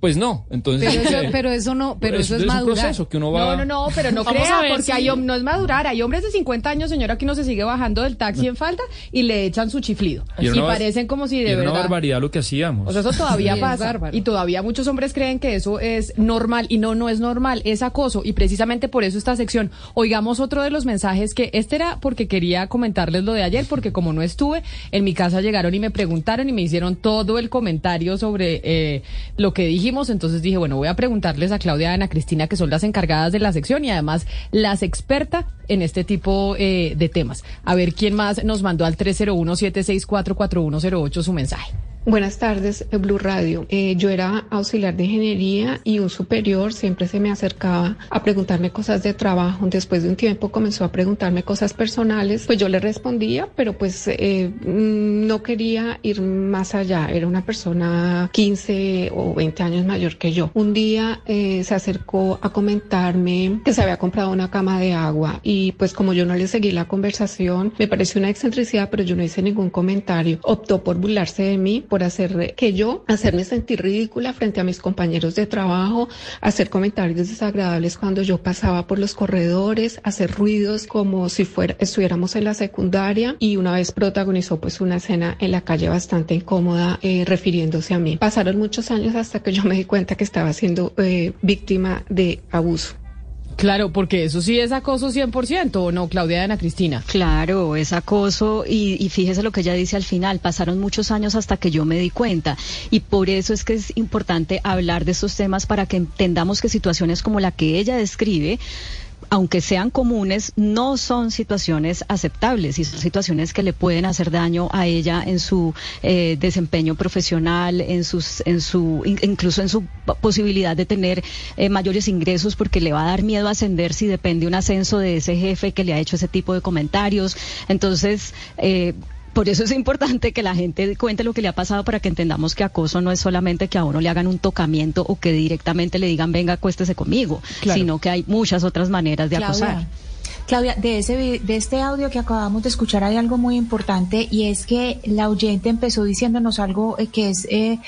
pues no. Entonces, Pero eso, eh, pero eso no, pero eso, es un madurar. proceso que uno va... No, no, no, pero no Vamos crea, porque si- hay, no es madurar. Hay hombres de 50 años, señora, que uno se sigue bajando del taxi en falda y le echan su chiflido. Y Y, parecen como si y de era verdad. una barbaridad lo que hacíamos. O sea, eso todavía Sí, es pasa. Y todavía muchos hombres creen que eso es normal. Y no, no es normal, es acoso. Y precisamente por eso esta sección. Oigamos otro de los mensajes que este era porque quería comentarles lo de ayer, porque como no estuve, en mi casa llegaron y me preguntaron y me hicieron todo el comentario sobre eh, lo que Entonces dije, bueno, voy a preguntarles a Claudia y Ana Cristina, que son las encargadas de la sección y además las expertas en este tipo eh, de temas. A ver quién más nos mandó al 301-764-4108 su mensaje. Buenas tardes, Blue Radio. Eh, yo era auxiliar de ingeniería y un superior siempre se me acercaba a preguntarme cosas de trabajo. Después de un tiempo comenzó a preguntarme cosas personales. Pues yo le respondía, pero pues eh, mm, no quería ir más allá. Era una persona 15 o 20 años mayor que yo. Un día eh, se acercó a comentarme que se había comprado una cama de agua y pues como yo no le seguí la conversación, me pareció una excentricidad, pero yo no hice ningún comentario. Optó por burlarse de mí por hacer que yo, hacerme sentir ridícula frente a mis compañeros de trabajo, hacer comentarios desagradables cuando yo pasaba por los corredores, hacer ruidos como si fuera, estuviéramos en la secundaria y una vez protagonizó pues una escena en la calle bastante incómoda eh, refiriéndose a mí. Pasaron muchos años hasta que yo me di cuenta que estaba siendo eh, víctima de abuso. Claro, porque eso sí es acoso 100%, ¿o no, Claudia Ana Cristina? Claro, es acoso y, y, fíjese lo que ella dice al final, pasaron muchos años hasta que yo me di cuenta y por eso es que es importante hablar de estos temas para que entendamos que situaciones como la que ella describe aunque sean comunes, no son situaciones aceptables y son situaciones que le pueden hacer daño a ella en su eh, desempeño profesional, en sus, en su, incluso en su posibilidad de tener eh, mayores ingresos, porque le va a dar miedo ascender si depende un ascenso de ese jefe que le ha hecho ese tipo de comentarios. Entonces, eh, por eso es importante que la gente cuente lo que le ha pasado para que entendamos que acoso no es solamente que a uno le hagan un tocamiento o que directamente le digan venga acuéstese conmigo, sino que hay muchas otras maneras de acosar. Claudia, de, ese, de este audio que acabamos de escuchar hay algo muy importante y es que la oyente empezó diciéndonos algo eh, que es eh,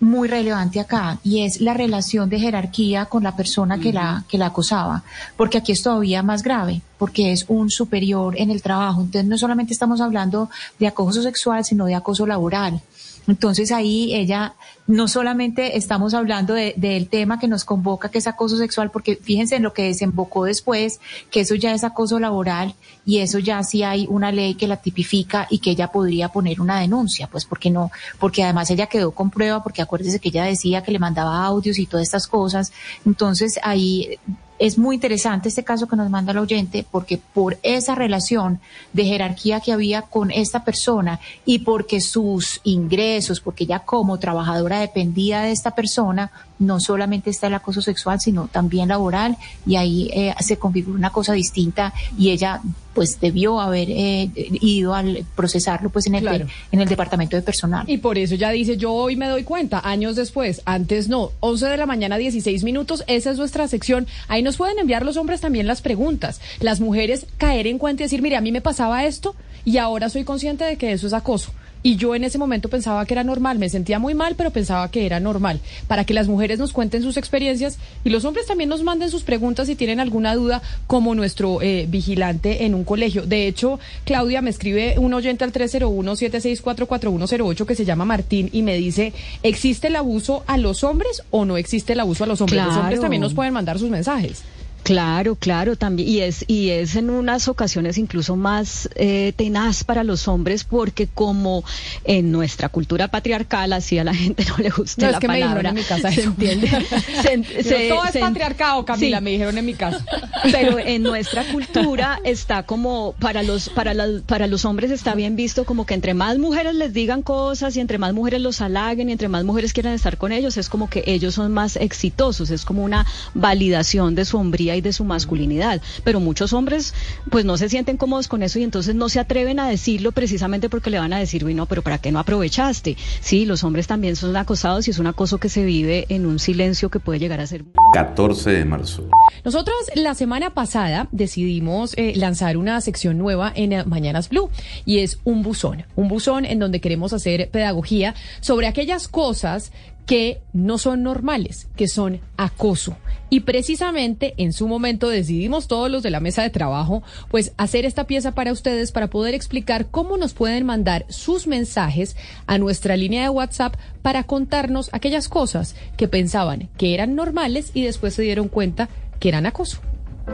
muy relevante acá y es la relación de jerarquía con la persona que, la, que la acosaba, porque aquí es todavía más grave, porque es un superior en el trabajo. Entonces no solamente estamos hablando de acoso sexual, sino de acoso laboral. Entonces ahí ella, no solamente estamos hablando del tema que nos convoca, que es acoso sexual, porque fíjense en lo que desembocó después, que eso ya es acoso laboral y eso ya sí hay una ley que la tipifica y que ella podría poner una denuncia, pues porque no, porque además ella quedó con prueba, porque acuérdese que ella decía que le mandaba audios y todas estas cosas. Entonces ahí es muy interesante este caso que nos manda el oyente porque por esa relación de jerarquía que había con esta persona y porque sus ingresos, porque ella como trabajadora dependía de esta persona, no solamente está el acoso sexual, sino también laboral y ahí eh, se configura una cosa distinta y ella pues debió haber eh, ido al procesarlo pues en el, en el departamento de personal. Y por eso ya dice, yo hoy me doy cuenta, años después, antes no, 11 de la mañana, 16 minutos, esa es nuestra sección. Ahí nos pueden enviar los hombres también las preguntas, las mujeres caer en cuenta y decir, mire, a mí me pasaba esto y ahora soy consciente de que eso es acoso. Y yo en ese momento pensaba que era normal, me sentía muy mal, pero pensaba que era normal. Para que las mujeres nos cuenten sus experiencias y los hombres también nos manden sus preguntas si tienen alguna duda, como nuestro eh, vigilante en un colegio. De hecho, Claudia me escribe un oyente al 301-764-4108 que se llama Martín y me dice, ¿existe el abuso a los hombres o no existe el abuso a los hombres? Los hombres también nos pueden mandar sus mensajes. Claro, claro, también. Y es, y es en unas ocasiones incluso más eh, tenaz para los hombres porque como en nuestra cultura patriarcal, así a la gente no le gusta no, la es que palabra. Me dijeron en mi casa ¿Se entiende? se, todo es patriarcado, Camila, me dijeron en mi casa. Pero en nuestra cultura está como, para los, para, la, para los hombres está bien visto como que entre más mujeres les digan cosas y entre más mujeres los halaguen y entre más mujeres quieran estar con ellos, es como que ellos son más exitosos, es como una validación de su hombría y de su masculinidad. Pero muchos hombres pues no se sienten cómodos con eso y entonces no se atreven a decirlo precisamente porque le van a decir, uy, no, pero ¿para qué no aprovechaste? Sí, los hombres también son acosados y es un acoso que se vive en un silencio que puede llegar a ser. 14 de marzo. Nosotros la semana pasada decidimos eh, lanzar una sección nueva en eh, Mañanas Blue y es un buzón, un buzón en donde queremos hacer pedagogía sobre aquellas cosas que no son normales, que son acoso. Y precisamente en su momento decidimos todos los de la mesa de trabajo, pues hacer esta pieza para ustedes para poder explicar cómo nos pueden mandar sus mensajes a nuestra línea de WhatsApp para contarnos aquellas cosas que pensaban que eran normales y después se dieron cuenta que eran acoso.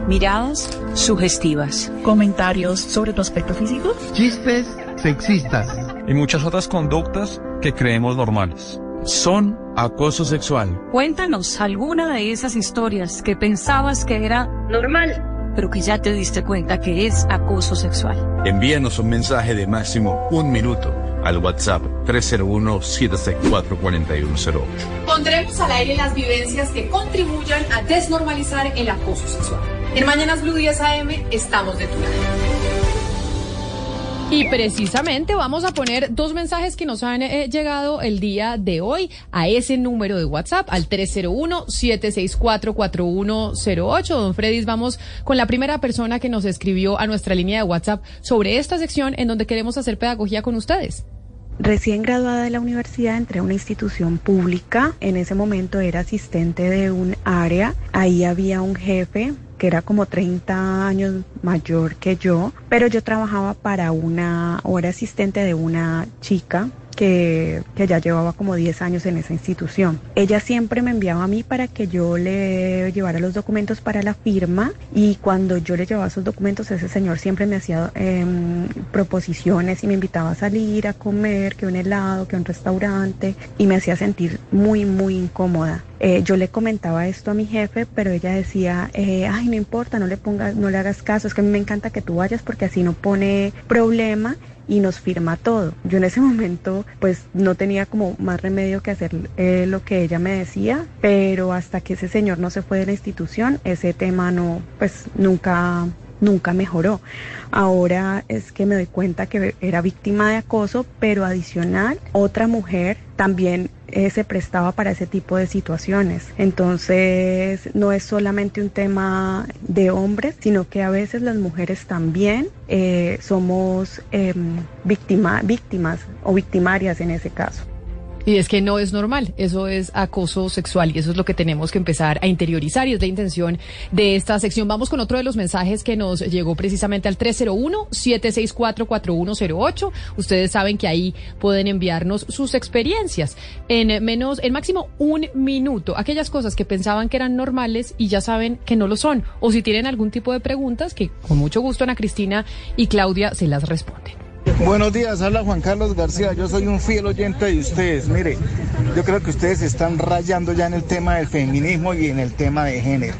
Miradas sugestivas. Comentarios sobre tu aspecto físico. Chistes sexistas. Y muchas otras conductas que creemos normales son acoso sexual. Cuéntanos alguna de esas historias que pensabas que era normal, pero que ya te diste cuenta que es acoso sexual. Envíanos un mensaje de máximo un minuto al WhatsApp 301-764-4108. Pondremos al aire las vivencias que contribuyan a desnormalizar el acoso sexual. En Mañanas Blue 10 AM estamos de tu lado. Y precisamente vamos a poner dos mensajes que nos han eh, llegado el día de hoy a ese número de WhatsApp, al 301-764-4108. Don Fredis, vamos con la primera persona que nos escribió a nuestra línea de WhatsApp sobre esta sección en donde queremos hacer pedagogía con ustedes. Recién graduada de la universidad entré a una institución pública. En ese momento era asistente de un área. Ahí había un jefe que era como 30 años mayor que yo, pero yo trabajaba para una, o era asistente de una chica que, que, ya llevaba como 10 años en esa institución. Ella siempre me enviaba a mí para que yo le llevara los documentos para la firma y cuando yo le llevaba esos documentos ese señor siempre me hacía eh, proposiciones y me invitaba a salir a comer, que un helado, que un restaurante y me hacía sentir muy, muy incómoda. Eh, yo le comentaba esto a mi jefe, pero ella decía, eh, ay, no importa, no le pongas, no le hagas caso, es que a mí me encanta que tú vayas porque así no pone problema y nos firma todo. Yo en ese momento pues no tenía como más remedio que hacer eh, lo que ella me decía, pero hasta que ese señor no se fue de la institución, ese tema no, pues nunca nunca mejoró. Ahora es que me doy cuenta que era víctima de acoso, pero adicional, otra mujer también eh, se prestaba para ese tipo de situaciones. Entonces, no es solamente un tema de hombres, sino que a veces las mujeres también eh, somos eh, víctima, víctimas o victimarias en ese caso. Y es que no es normal, eso es acoso sexual y eso es lo que tenemos que empezar a interiorizar y es la intención de esta sección. Vamos con otro de los mensajes que nos llegó precisamente al 301-764-4108. Ustedes saben que ahí pueden enviarnos sus experiencias en menos, en máximo un minuto, aquellas cosas que pensaban que eran normales y ya saben que no lo son. O si tienen algún tipo de preguntas, que con mucho gusto Ana Cristina y Claudia se las responden. Buenos días, habla Juan Carlos García. Yo soy un fiel oyente de ustedes. Mire, yo creo que ustedes están rayando ya en el tema del feminismo y en el tema de género.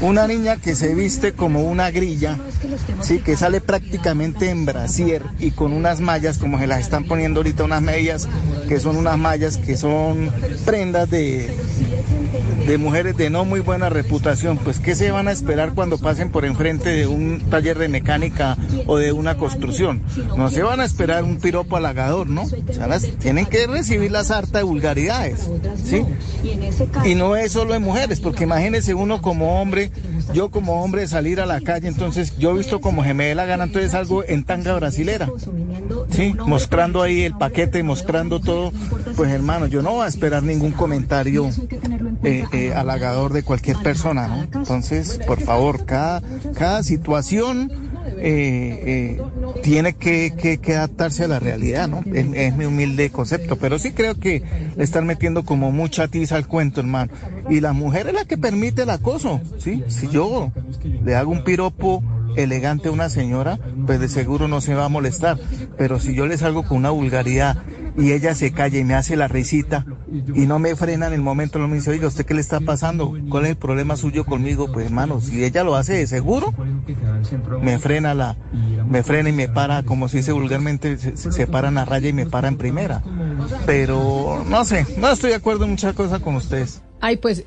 Una niña que se viste como una grilla, sí, que sale prácticamente en brasier y con unas mallas, como se las están poniendo ahorita, unas medias que son unas mallas que son prendas de, de mujeres de no muy buena reputación. Pues, ¿qué se van a esperar cuando pasen por enfrente de un taller de mecánica o de una construcción? No se van a esperar un piropo halagador, ¿no? O sea, las, tienen que recibir la sarta de vulgaridades, ¿sí? Y no es solo en mujeres, porque imagínese uno como hombre, yo como hombre salir a la calle, entonces yo he visto como gemela gana, entonces algo en tanga brasilera, ¿sí? Mostrando ahí el paquete, mostrando todo, pues hermano, yo no voy a esperar ningún comentario eh, eh, halagador de cualquier persona, ¿no? Entonces, por favor, cada, cada situación eh, eh, tiene que, que, adaptarse a la realidad, ¿no? Es, mi humilde concepto, pero sí creo que le están metiendo como mucha tiza al cuento, hermano. Y la mujer es la que permite el acoso, ¿sí? Si yo le hago un piropo elegante a una señora, pues de seguro no se va a molestar. Pero si yo le salgo con una vulgaridad y ella se calla y me hace la risita y no me frena en el momento, no me dice, oiga, ¿usted qué le está pasando? ¿Cuál es el problema suyo conmigo? Pues hermano, si ella lo hace de seguro, me frena la, me frena y me para, como se dice vulgarmente, se, se para en la raya y me para en primera. Pero no sé, no estoy de acuerdo en muchas cosas con ustedes. Ay, pues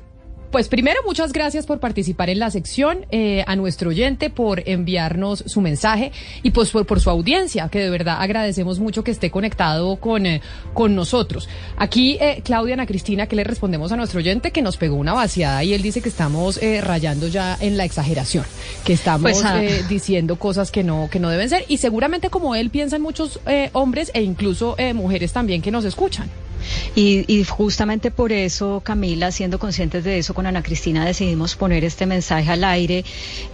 pues primero, muchas gracias por participar en la sección, eh, a nuestro oyente por enviarnos su mensaje y pues por, su audiencia, que de verdad agradecemos mucho que esté conectado con, eh, con nosotros. Aquí, eh, Claudia Ana Cristina, que le respondemos a nuestro oyente que nos pegó una vaciada y él dice que estamos rayando ya en la exageración, que estamos pues, ah. diciendo cosas que no, que no deben ser y seguramente como él piensan muchos hombres e incluso mujeres también que nos escuchan. Y, justamente por eso, Camila, siendo conscientes de eso, con Ana Cristina decidimos poner este mensaje al aire,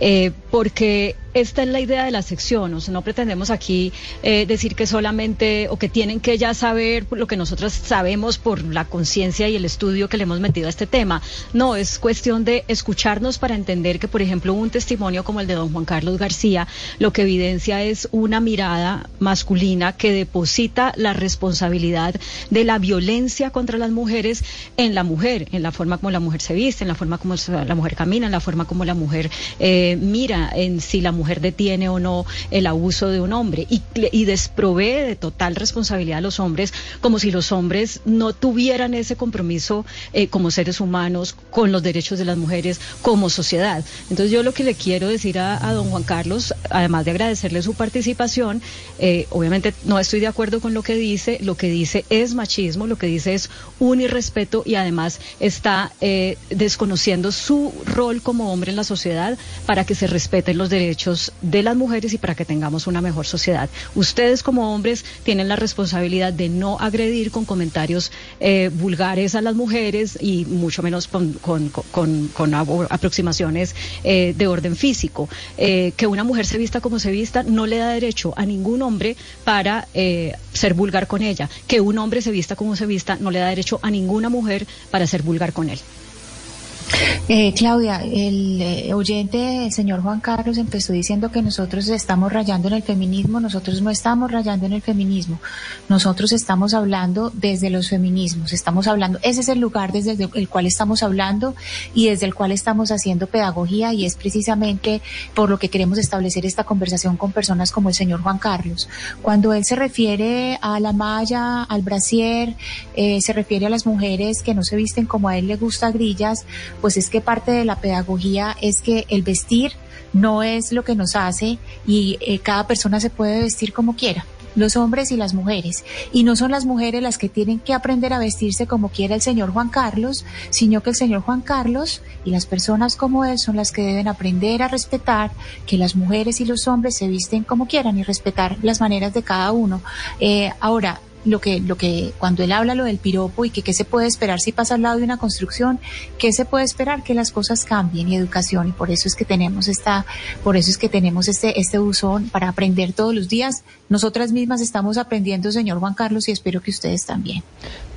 eh, porque esta es la idea de la sección, o no pretendemos aquí eh, decir que solamente o que tienen que ya saber lo que nosotros sabemos por la conciencia y el estudio que le hemos metido a este tema. No, es cuestión de escucharnos para entender que, por ejemplo, un testimonio como el de don Juan Carlos García, lo que evidencia es una mirada masculina que deposita la responsabilidad de la violencia contra las mujeres en la mujer, en la forma como la mujer se viste, en la forma como la mujer camina, en la forma como la mujer eh, mira, en si la mujer detiene o no el abuso de un hombre y, desprovee de total responsabilidad a los hombres como si los hombres no tuvieran ese compromiso eh, como seres humanos con los derechos de las mujeres como sociedad. Entonces yo lo que le quiero decir a, don Juan Carlos, además de agradecerle su participación, eh, obviamente no estoy de acuerdo con lo que dice, lo que dice es machismo, lo que dice es un irrespeto y además está eh, desconociendo su rol como hombre en la sociedad para que se respeten los derechos de las mujeres y para que tengamos una mejor sociedad. Ustedes como hombres tienen la responsabilidad de no agredir con comentarios eh, vulgares a las mujeres y mucho menos con, con, con, aproximaciones eh, de orden físico. Eh, que una mujer se vista como se vista no le da derecho a ningún hombre para ser vulgar con ella. Que un hombre se vista como se vista no le da derecho a ninguna mujer para ser vulgar con él. Eh, Claudia, el eh, oyente, el señor Juan Carlos, empezó diciendo que nosotros estamos rayando en el feminismo. Nosotros no estamos rayando en el feminismo. Nosotros estamos hablando desde los feminismos. Estamos hablando, ese es el lugar desde el cual estamos hablando y desde el cual estamos haciendo pedagogía y es precisamente por lo que queremos establecer esta conversación con personas como el señor Juan Carlos. Cuando él se refiere a la malla, al brasier, eh, se refiere a las mujeres que no se visten como a él le gusta grillas, pues es que parte de la pedagogía es que el vestir no es lo que nos hace y eh, cada persona se puede vestir como quiera los hombres y las mujeres. Y no son las mujeres las que tienen que aprender a vestirse como quiera el señor Juan Carlos, sino que el señor Juan Carlos y las personas como él son las que deben aprender a respetar que las mujeres y los hombres se visten como quieran y respetar las maneras de cada uno. Eh, ahora, lo que, lo que, cuando él habla lo del piropo y que qué se puede esperar si pasa al lado de una construcción, qué se puede esperar que las cosas cambien y educación y por eso es que tenemos esta, por eso es que tenemos este, este buzón para aprender todos los días. Nosotras mismas estamos aprendiendo, señor Juan Carlos, y espero que ustedes también.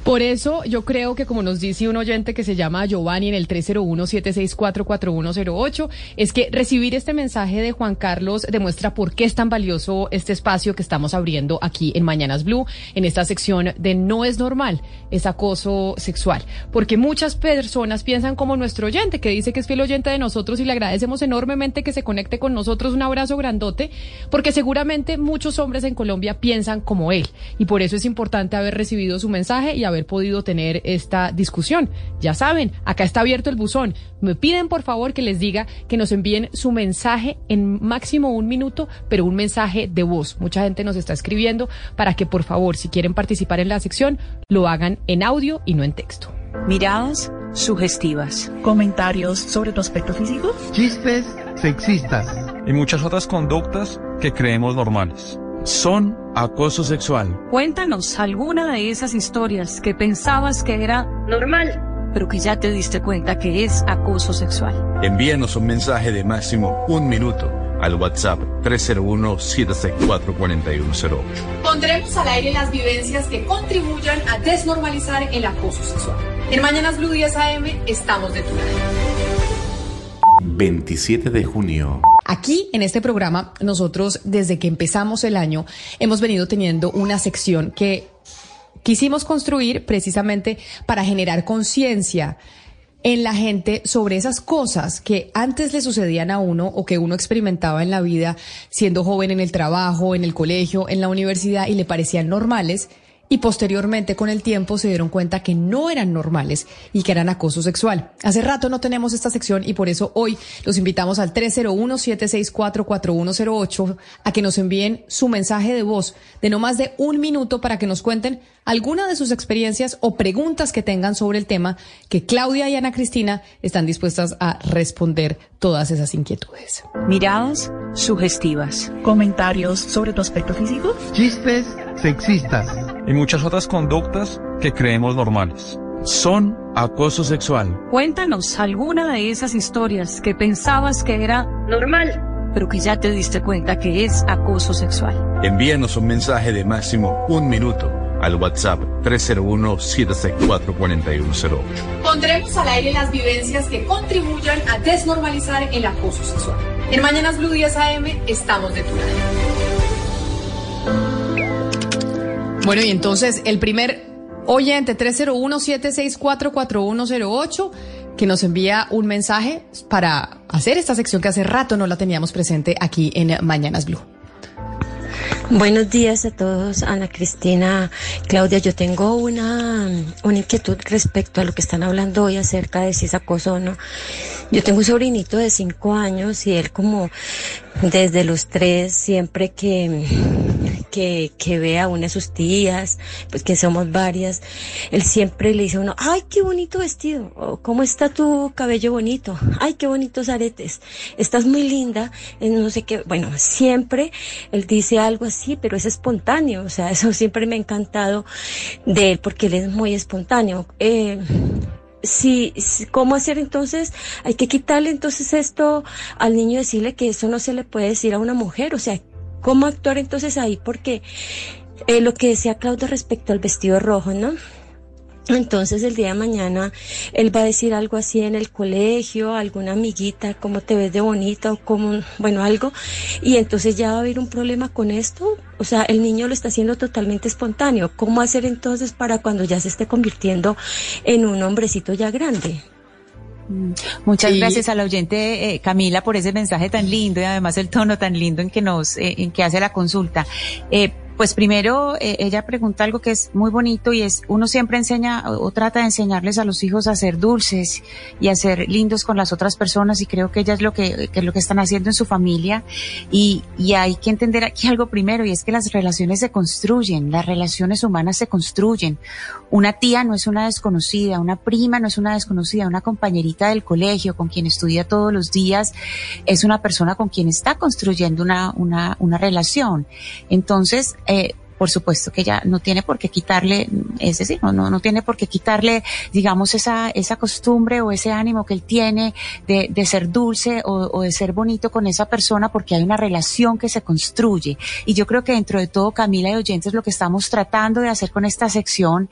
Por eso yo creo que como nos dice un oyente que se llama Giovanni en el 301-764-4108, es que recibir este mensaje de Juan Carlos demuestra por qué es tan valioso este espacio que estamos abriendo aquí en Mañanas Blue, en esta sección de No es normal, es acoso sexual. Porque muchas personas piensan como nuestro oyente, que dice que es fiel oyente de nosotros y le agradecemos enormemente que se conecte con nosotros. Un abrazo grandote, porque seguramente muchos hombres en Colombia piensan como él. Y por eso es importante haber recibido su mensaje y haber podido tener esta discusión. Ya saben, acá está abierto el buzón. Me piden por favor que les diga que nos envíen su mensaje en máximo un minuto, pero un mensaje de voz. Mucha gente nos está escribiendo para que por favor, si quieren participar en la sección, lo hagan en audio y no en texto. Miradas sugestivas. Comentarios sobre tu aspecto físico. Chistes sexistas. Y muchas otras conductas que creemos normales son acoso sexual. Cuéntanos alguna de esas historias que pensabas que era normal, pero que ya te diste cuenta que es acoso sexual. Envíanos un mensaje de máximo un minuto al WhatsApp 301-764-4108. Pondremos al aire las vivencias que contribuyan a desnormalizar el acoso sexual. En Mañanas Blue 10 AM estamos de tu lado. 27 de junio. Aquí en este programa, nosotros desde que empezamos el año hemos venido teniendo una sección que quisimos construir precisamente para generar conciencia en la gente sobre esas cosas que antes le sucedían a uno o que uno experimentaba en la vida siendo joven en el trabajo, en el colegio, en la universidad y le parecían normales y posteriormente con el tiempo se dieron cuenta que no eran normales y que eran acoso sexual. Hace rato no tenemos esta sección y por eso hoy los invitamos al 301-764-4108 a que nos envíen su mensaje de voz de no más de un minuto para que nos cuenten alguna de sus experiencias o preguntas que tengan sobre el tema que Claudia y Ana Cristina están dispuestas a responder todas esas inquietudes. Miradas sugestivas. Comentarios sobre tu aspecto físico. Chistes sexistas. Y muchas otras conductas que creemos normales. Son acoso sexual. Cuéntanos alguna de esas historias que pensabas que era normal, pero que ya te diste cuenta que es acoso sexual. Envíanos un mensaje de máximo un minuto al WhatsApp 301-764-4108. Pondremos al aire las vivencias que contribuyan a desnormalizar el acoso sexual. En Mañanas Blue 10 AM estamos de tu lado. Bueno, y entonces el primer oyente 301-764-4108 que nos envía un mensaje para hacer esta sección que hace rato no la teníamos presente aquí en Mañanas Blue. Buenos días a todos, Ana Cristina, Claudia. Yo tengo una, una inquietud respecto a lo que están hablando hoy acerca de si es acoso o no. Yo tengo un sobrinito de cinco años y él como desde los tres, siempre que, que, que ve a una de sus tías, pues que somos varias, él siempre le dice a uno, ay, qué bonito vestido, o cómo está tu cabello bonito, ay, qué bonitos aretes, estás muy linda, eh, no sé qué, bueno, siempre él dice algo así, pero es espontáneo, o sea, eso siempre me ha encantado de él, porque él es muy espontáneo. Eh, si, ¿cómo hacer entonces? Hay que quitarle entonces esto al niño, decirle que eso no se le puede decir a una mujer, o sea, ¿cómo actuar entonces ahí? Porque eh, lo que decía Claudia respecto al vestido rojo, ¿no? Entonces el día de mañana él va a decir algo así en el colegio, alguna amiguita, cómo te ves de bonita o como, bueno, algo. Y entonces ya va a haber un problema con esto. O sea, el niño lo está haciendo totalmente espontáneo. ¿Cómo hacer entonces para cuando ya se esté convirtiendo en un hombrecito ya grande? Mm, muchas gracias a la oyente eh, Camila por ese mensaje tan lindo y además el tono tan lindo en que nos, eh, en que hace la consulta. Eh, pues primero eh, ella pregunta algo que es muy bonito y es uno siempre enseña o, trata de enseñarles a los hijos a ser dulces y a ser lindos con las otras personas y creo que ella es lo que, que es lo que están haciendo en su familia y, y hay que entender aquí algo primero y es que las relaciones se construyen, las relaciones humanas se construyen. Una tía no es una desconocida, una prima no es una desconocida, una compañerita del colegio con quien estudia todos los días es una persona con quien está construyendo una, una, una relación. Entonces, eh, por supuesto que ella no tiene por qué quitarle, es decir, no, no, tiene por qué quitarle, digamos, esa, esa costumbre o ese ánimo que él tiene de, de ser dulce o, o, de ser bonito con esa persona porque hay una relación que se construye. Y yo creo que dentro de todo, Camila y oyentes, lo que estamos tratando de hacer con esta sección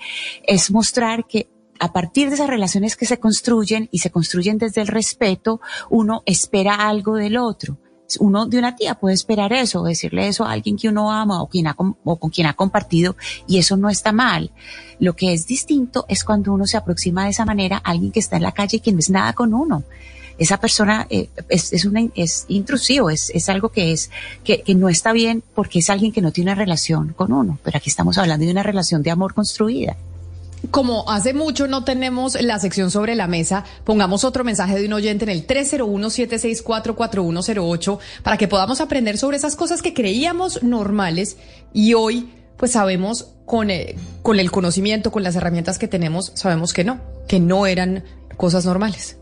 es mostrar que a partir de esas relaciones que se construyen y se construyen desde el respeto, uno espera algo del otro uno de una tía puede esperar eso, decirle eso a alguien que uno ama o, quien ha, o con quien ha compartido y eso no está mal. Lo que es distinto es cuando uno se aproxima de esa manera a alguien que está en la calle y que no es nada con uno. Esa persona eh, es, es, una, es intrusivo, es, es algo que es, que, que no está bien porque es alguien que no tiene una relación con uno. Pero aquí estamos hablando de una relación de amor construida como hace mucho no tenemos la sección sobre la mesa, pongamos otro mensaje de un oyente en el 301-764-4108 para que podamos aprender sobre esas cosas que creíamos normales y hoy pues sabemos con el, con el conocimiento, con las herramientas que tenemos, sabemos que no, que no eran cosas normales.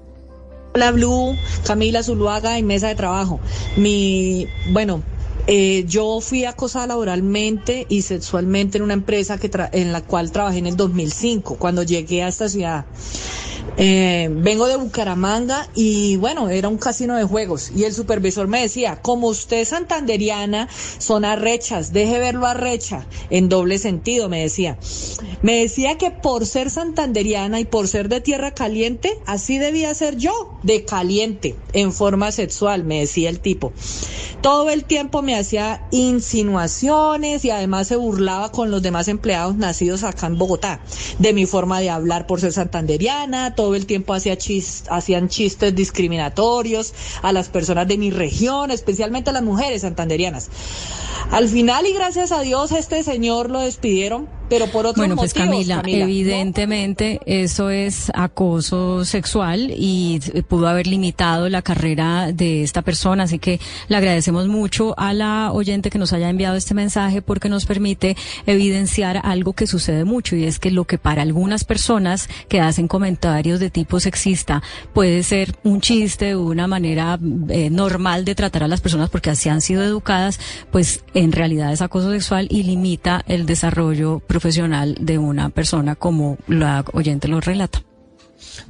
Hola Blue, Camila Zuluaga en Mesa de Trabajo. Mi, bueno, eh, yo fui acosada laboralmente y sexualmente en una empresa que en la cual trabajé en el 2005, cuando llegué a esta ciudad. Eh, vengo de Bucaramanga y bueno, era un casino de juegos y el supervisor me decía, como usted es santanderiana, son arrechas, deje verlo arrecha, en doble sentido, me decía. Me decía que por ser santanderiana y por ser de tierra caliente, así debía ser yo, de caliente, en forma sexual, me decía el tipo. Todo el tiempo me hacía insinuaciones y además se burlaba con los demás empleados nacidos acá en Bogotá, de mi forma de hablar por ser santanderiana, todo el tiempo hacía hacían chistes discriminatorios a las personas de mi región, especialmente a las mujeres santanderianas. Al final y gracias a Dios este señor lo despidieron pero por otros bueno, pues Camila, evidentemente eso es acoso sexual y pudo haber limitado la carrera de esta persona, así que le agradecemos mucho a la oyente que nos haya enviado este mensaje porque nos permite evidenciar algo que sucede mucho y es que lo que para algunas personas que hacen comentarios de tipo sexista puede ser un chiste, una manera eh, normal de tratar a las personas porque así han sido educadas, pues en realidad es acoso sexual y limita el desarrollo profesional de una persona como la oyente lo relata.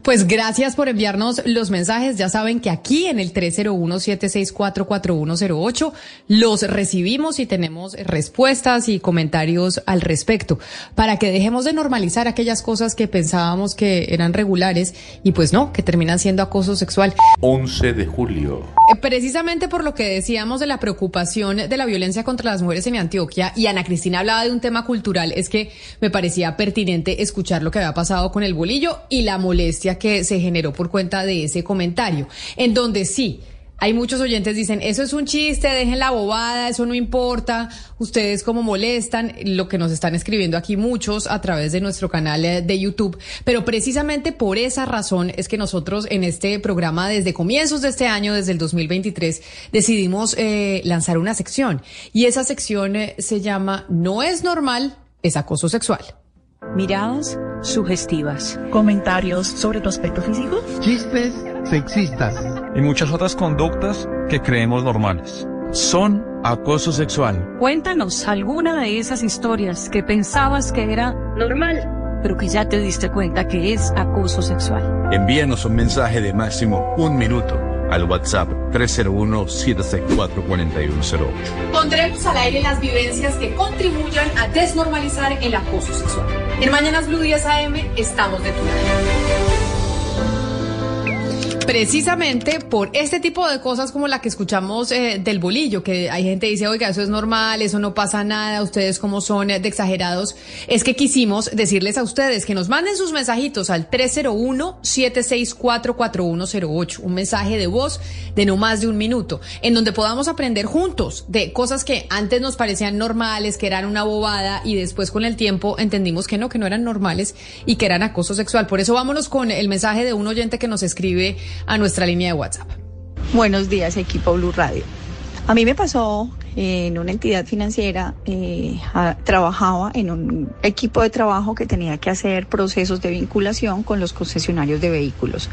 Pues gracias por enviarnos los mensajes. Ya saben que aquí en el 301-764-4108 los recibimos y tenemos respuestas y comentarios al respecto para que dejemos de normalizar aquellas cosas que pensábamos que eran regulares y pues no, que terminan siendo acoso sexual. 11 de julio. Eh, precisamente por lo que decíamos de la preocupación de la violencia contra las mujeres en Antioquia y Ana Cristina hablaba de un tema cultural, es que me parecía pertinente escuchar lo que había pasado con el bolillo y la molestia que se generó por cuenta de ese comentario, en donde sí, Hay muchos oyentes dicen, eso es un chiste, dejen la bobada, eso no importa, ustedes como molestan, lo que nos están escribiendo aquí muchos a través de nuestro canal de YouTube, pero precisamente por esa razón es que nosotros en este programa desde comienzos de este año, desde el 2023, decidimos eh, lanzar una sección y esa sección eh, se llama No es normal, es acoso sexual. Miradas sugestivas. Comentarios sobre tu aspecto físico. Chistes sexistas. Y muchas otras conductas que creemos normales. Son acoso sexual. Cuéntanos alguna de esas historias que pensabas que era normal, pero que ya te diste cuenta que es acoso sexual. Envíanos un mensaje de máximo un minuto al WhatsApp 301-764-4108. Pondremos al aire las vivencias que contribuyan a desnormalizar el acoso sexual. En Mañanas Blue 10 AM estamos de tu lado precisamente por este tipo de cosas como la que escuchamos eh, del bolillo, que hay gente que dice, oiga, eso es normal, eso no pasa nada, ustedes como son de exagerados, es que quisimos decirles a ustedes que nos manden sus mensajitos al 301-764-4108, un mensaje de voz de no más de un minuto, en donde podamos aprender juntos de cosas que antes nos parecían normales, que eran una bobada y después con el tiempo entendimos que no, que no eran normales y que eran acoso sexual. Por eso vámonos con el mensaje de un oyente que nos escribe a nuestra línea de WhatsApp. Buenos días, equipo Blue Radio. A mí me pasó en una entidad financiera, eh, trabajaba en un equipo de trabajo que tenía que hacer procesos de vinculación con los concesionarios de vehículos.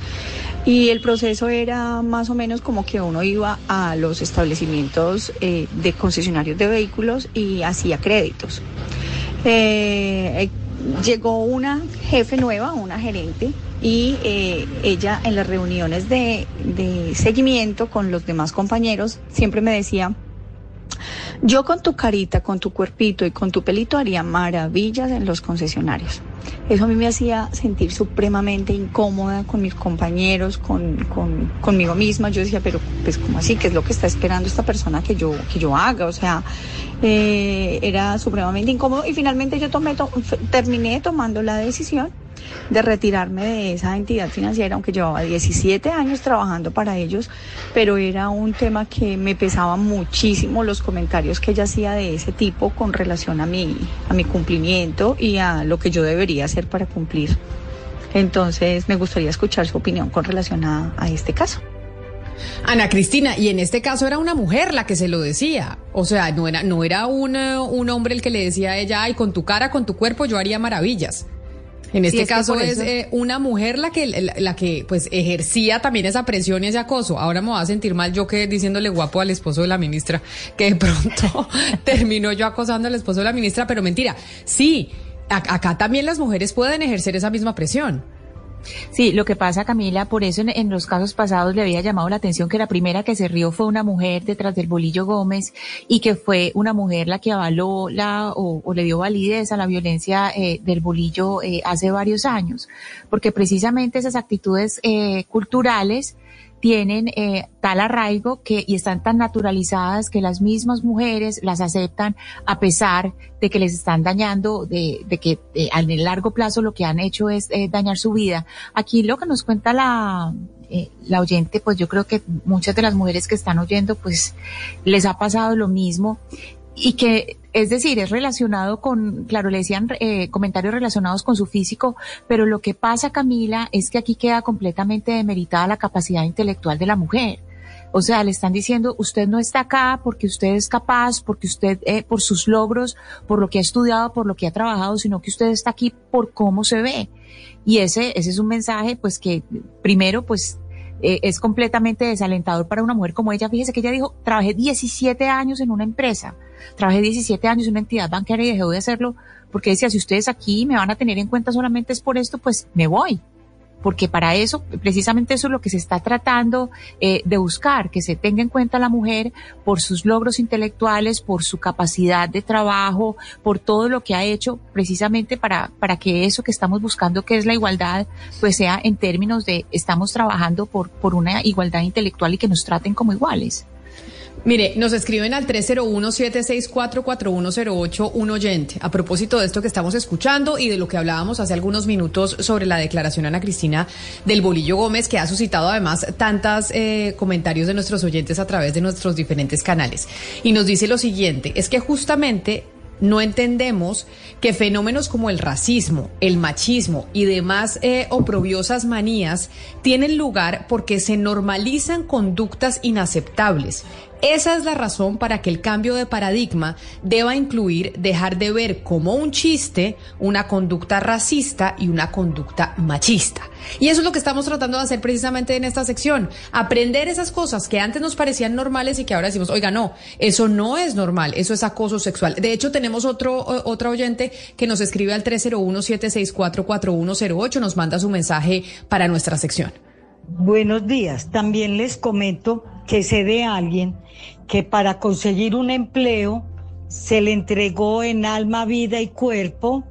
Y el proceso era más o menos como que uno iba a los establecimientos eh, de concesionarios de vehículos y hacía créditos. Eh, llegó una jefe nueva, una gerente, y eh, ella en las reuniones de, de seguimiento con los demás compañeros siempre me decía, yo con tu carita, con tu cuerpito y con tu pelito haría maravillas en los concesionarios. Eso a mí me hacía sentir supremamente incómoda con mis compañeros, con, con, conmigo misma. Yo decía, pero pues ¿cómo así? ¿Qué es lo que está esperando esta persona que yo, que yo haga? O sea, eh, era supremamente incómodo y finalmente yo tomé, terminé tomando la decisión de retirarme de esa entidad financiera, aunque llevaba 17 años trabajando para ellos, pero era un tema que me pesaba muchísimo los comentarios que ella hacía de ese tipo con relación a mi, a mi cumplimiento y a lo que yo debería hacer para cumplir. Entonces me gustaría escuchar su opinión con relación a, este caso. Ana Cristina, y en este caso era una mujer la que se lo decía. O sea, no era, no era un, un hombre el que le decía a ella, ay, con tu cara, con tu cuerpo, yo haría maravillas. En este caso es eh, una mujer la que la, que pues ejercía también esa presión y ese acoso. Ahora me voy a sentir mal yo que diciéndole guapo al esposo de la ministra, que de pronto terminó yo acosando al esposo de la ministra, pero mentira. Sí, acá también las mujeres pueden ejercer esa misma presión. Sí, lo que pasa, Camila, por eso en, los casos pasados le había llamado la atención que la primera que se rió fue una mujer detrás del Bolillo Gómez y que fue una mujer la que avaló la o, le dio validez a la violencia eh, del Bolillo eh, hace varios años, porque precisamente esas actitudes eh, culturales tienen eh, tal arraigo que y están tan naturalizadas que las mismas mujeres las aceptan a pesar de que les están dañando, de, de que eh, a largo plazo lo que han hecho es eh, dañar su vida. Aquí lo que nos cuenta la, eh, la oyente, pues yo creo que muchas de las mujeres que están oyendo, pues les ha pasado lo mismo y que es decir, es relacionado con, claro, le decían eh, comentarios relacionados con su físico, pero lo que pasa, Camila, es que aquí queda completamente demeritada la capacidad intelectual de la mujer. O sea, le están diciendo, usted no está acá porque usted es capaz, porque usted, eh, por sus logros, por lo que ha estudiado, por lo que ha trabajado, sino que usted está aquí por cómo se ve. Y ese, ese es un mensaje, pues que primero, pues eh, es completamente desalentador para una mujer como ella. Fíjese que ella dijo, trabajé 17 años en una empresa Trabajé 17 años en una entidad bancaria y dejé de hacerlo porque decía, si ustedes aquí me van a tener en cuenta solamente es por esto, pues me voy. Porque para eso, precisamente eso es lo que se está tratando eh, de buscar, que se tenga en cuenta la mujer por sus logros intelectuales, por su capacidad de trabajo, por todo lo que ha hecho, precisamente para, para que eso que estamos buscando, que es la igualdad, pues sea en términos de estamos trabajando por, por una igualdad intelectual y que nos traten como iguales. Mire, nos escriben al 301-764-4108 un oyente a propósito de esto que estamos escuchando y de lo que hablábamos hace algunos minutos sobre la declaración Ana Cristina del Bolillo Gómez, que ha suscitado además tantos eh, comentarios de nuestros oyentes a través de nuestros diferentes canales. Y nos dice lo siguiente, es que justamente no entendemos que fenómenos como el racismo, el machismo y demás eh, oprobiosas manías tienen lugar porque se normalizan conductas inaceptables esa es la razón para que el cambio de paradigma deba incluir dejar de ver como un chiste una conducta racista y una conducta machista. Y eso es lo que estamos tratando de hacer precisamente en esta sección. Aprender esas cosas que antes nos parecían normales y que ahora decimos, oiga, no, eso no es normal, eso es acoso sexual. De hecho, tenemos otro, otro oyente que nos escribe al 301-764-4108, nos manda su mensaje para nuestra sección. Buenos días. También les comento que sé de alguien que para conseguir un empleo se le entregó en alma, vida y cuerpo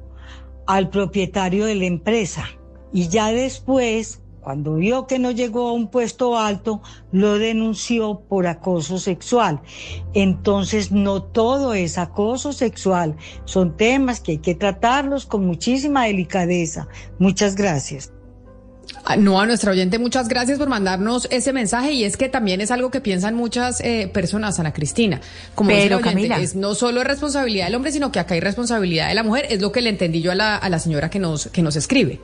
al propietario de la empresa. Y ya después, cuando vio que no llegó a un puesto alto, lo denunció por acoso sexual. Entonces, no todo es acoso sexual. Son temas que hay que tratarlos con muchísima delicadeza. Muchas gracias. Ah, no, a nuestra oyente, muchas gracias por mandarnos ese mensaje y es que también es algo que piensan muchas eh, personas, Ana Cristina. Como Pero, oyente, es no solo es responsabilidad del hombre, sino que acá hay responsabilidad de la mujer. Es lo que le entendí yo a la, a la señora que nos, que nos escribe.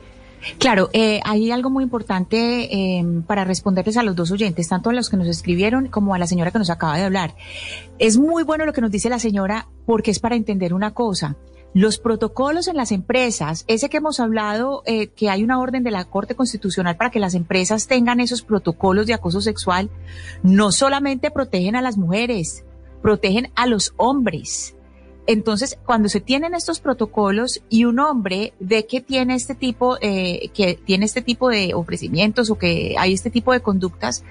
Claro, eh, hay algo muy importante eh, para responderles a los dos oyentes, tanto a los que nos escribieron como a la señora que nos acaba de hablar. Es muy bueno lo que nos dice la señora porque es para entender una cosa. Los protocolos en las empresas, ese que hemos hablado, eh, que hay una orden de la Corte Constitucional para que las empresas tengan esos protocolos de acoso sexual, no solamente protegen a las mujeres, protegen a los hombres. Entonces, cuando se tienen estos protocolos y un hombre ve que tiene este tipo, eh, que tiene este tipo de ofrecimientos o que hay este tipo de conductas,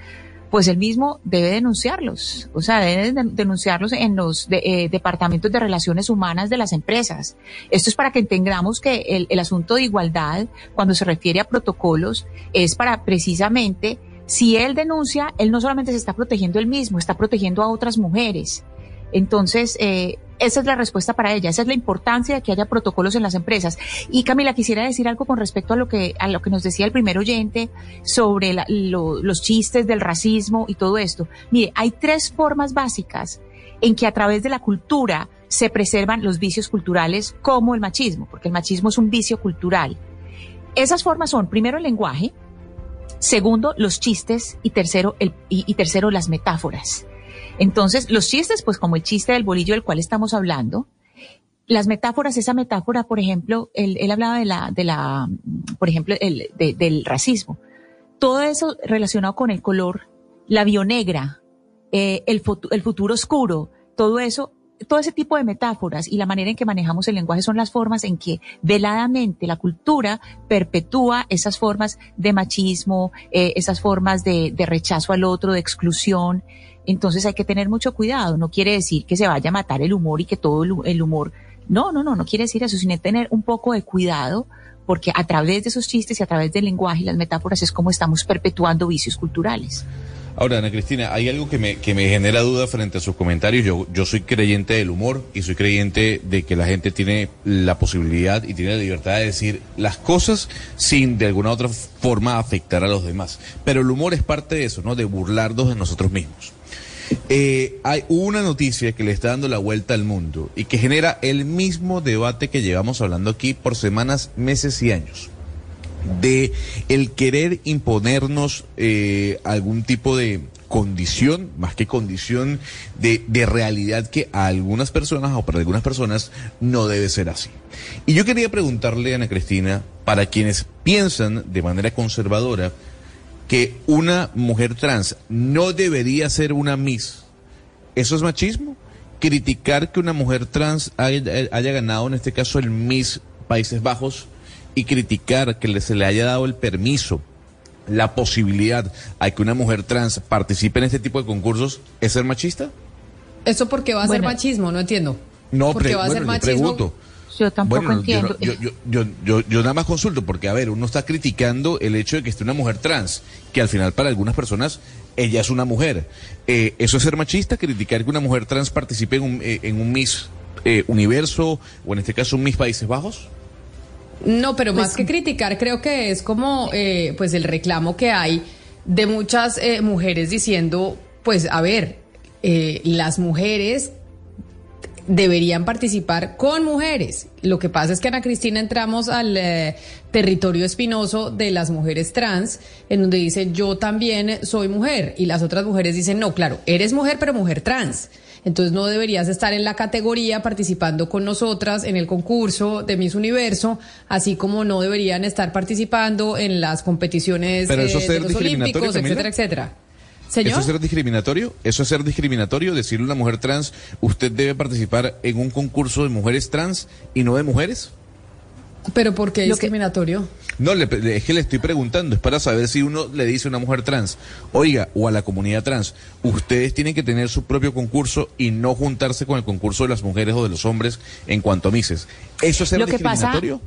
pues él mismo debe denunciarlos, o sea, debe denunciarlos en los eh, departamentos de relaciones humanas de las empresas. Esto es para que entendamos que el, el asunto de igualdad, cuando se refiere a protocolos, es para precisamente, si él denuncia, él no solamente se está protegiendo él mismo, está protegiendo a otras mujeres. Entonces, eh, esa es la respuesta para ella, esa es la importancia de que haya protocolos en las empresas. Y Camila, quisiera decir algo con respecto a lo que, a lo que nos decía el primer oyente sobre los chistes del racismo y todo esto. Mire, hay tres formas básicas en que a través de la cultura se preservan los vicios culturales como el machismo, porque el machismo es un vicio cultural. Esas formas son, primero, el lenguaje, segundo, los chistes y tercero, el, y tercero las metáforas. Entonces, los chistes, pues como el chiste del bolillo del cual estamos hablando, las metáforas, esa metáfora, por ejemplo, él, hablaba de la, de la, por ejemplo, el, del racismo. Todo eso relacionado con el color, la bionegra, eh, el, el futuro oscuro, todo eso todo ese tipo de metáforas y la manera en que manejamos el lenguaje son las formas en que veladamente la cultura perpetúa esas formas de machismo, eh, esas formas de, rechazo al otro, de exclusión. Entonces hay que tener mucho cuidado. No quiere decir que se vaya a matar el humor y que todo el humor. No, no, no, no quiere decir eso, sino tener un poco de cuidado porque a través de esos chistes y a través del lenguaje y las metáforas es como estamos perpetuando vicios culturales. Ahora, Ana Cristina, hay algo que me, que me genera duda frente a sus comentarios. Yo, yo soy creyente del humor y soy creyente de que la gente tiene la posibilidad y tiene la libertad de decir las cosas sin de alguna otra forma afectar a los demás. Pero el humor es parte de eso, ¿no? De burlarnos de nosotros mismos. Eh, hay una noticia que le está dando la vuelta al mundo y que genera el mismo debate que llevamos hablando aquí por semanas, meses y años de el querer imponernos eh, algún tipo de condición, más que condición de, de, realidad que a algunas personas o para algunas personas no debe ser así. Y yo quería preguntarle a Ana Cristina, para quienes piensan de manera conservadora, que una mujer trans no debería ser una Miss. ¿Eso es machismo? Criticar que una mujer trans haya, ganado, en este caso, el Miss Países Bajos y criticar que se le haya dado el permiso, la posibilidad a que una mujer trans participe en este tipo de concursos, ¿es ser machista? ¿Eso porque va a ser machismo? No entiendo. No, porque va a ser machismo. Pregunto. Yo tampoco entiendo. Yo, yo, yo, yo, nada más consulto, porque a ver, uno está criticando el hecho de que esté una mujer trans, que al final para algunas personas ella es una mujer. Eh, ¿Eso es ser machista? ¿Criticar que una mujer trans participe en un, eh, en un Miss eh, Universo o en este caso un Miss Países Bajos? No, pero más que criticar, creo que es como eh, pues el reclamo que hay de muchas eh, mujeres diciendo, pues a ver, eh, las mujeres deberían participar con mujeres. Lo que pasa es que Ana Cristina entramos al eh, territorio espinoso de las mujeres trans, en donde dicen yo también soy mujer y las otras mujeres dicen no, claro, eres mujer pero mujer trans. Entonces no deberías estar en la categoría participando con nosotras en el concurso de Miss Universo, así como no deberían estar participando en las competiciones Pero eso eh, de los olímpicos, Camila. etcétera, etcétera. Señor. ¿Eso es ser discriminatorio? ¿Eso es ser discriminatorio? Decirle a una mujer trans, usted debe participar en un concurso de mujeres trans y no de mujeres. Pero ¿por qué discriminatorio? No, le- es que le estoy preguntando, es para saber si uno le dice a una mujer trans, oiga, o a la comunidad trans, ustedes tienen que tener su propio concurso y no juntarse con el concurso de las mujeres o de los hombres en cuanto a mises. ¿Eso es ser Lo que pasa- discriminatorio?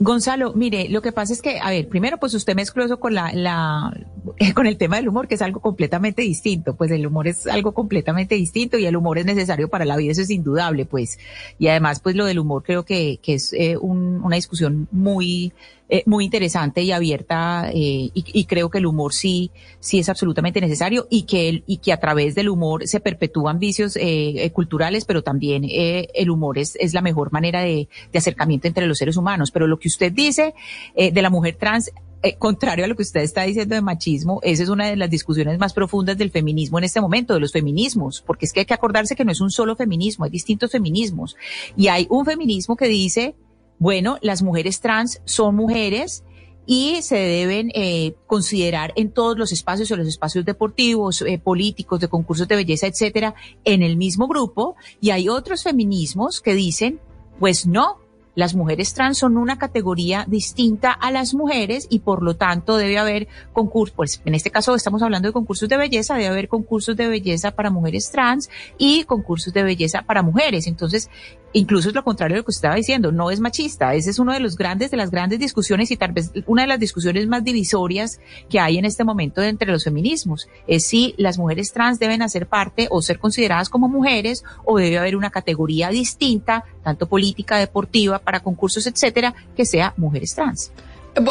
Gonzalo, mire, lo que pasa es que, a ver, primero, pues usted mezcló eso con la, la, con el tema del humor, que es algo completamente distinto. Pues el humor es algo completamente distinto y el humor es necesario para la vida, eso es indudable, pues. Y además, pues lo del humor creo que, que es eh, un- una discusión muy, eh, muy interesante y abierta, eh, y, creo que el humor sí, sí es absolutamente necesario y que, y que a través del humor se perpetúan vicios eh, eh, culturales, pero también el humor es, es la mejor manera de, de acercamiento entre los seres humanos. Pero lo que usted dice de la mujer trans, eh, contrario a lo que usted está diciendo de machismo, esa es una de las discusiones más profundas del feminismo en este momento, de los feminismos, porque es que hay que acordarse que no es un solo feminismo, hay distintos feminismos. Y hay un feminismo que dice, bueno, las mujeres trans son mujeres y se deben eh, considerar en todos los espacios, en los espacios deportivos, eh, políticos, de concursos de belleza, etcétera, en el mismo grupo. Y hay otros feminismos que dicen, pues no, las mujeres trans son una categoría distinta a las mujeres y por lo tanto debe haber concursos, pues en este caso estamos hablando de concursos de belleza, debe haber concursos de belleza para mujeres trans y concursos de belleza para mujeres. Entonces, incluso es lo contrario de lo que usted estaba diciendo, no es machista. Ese es uno de los grandes, de las grandes discusiones y tal vez una de las discusiones más divisorias que hay en este momento entre los feminismos. Es si las mujeres trans deben hacer parte o ser consideradas como mujeres o debe haber una categoría distinta, tanto política, deportiva, para concursos, etcétera, que sea mujeres trans.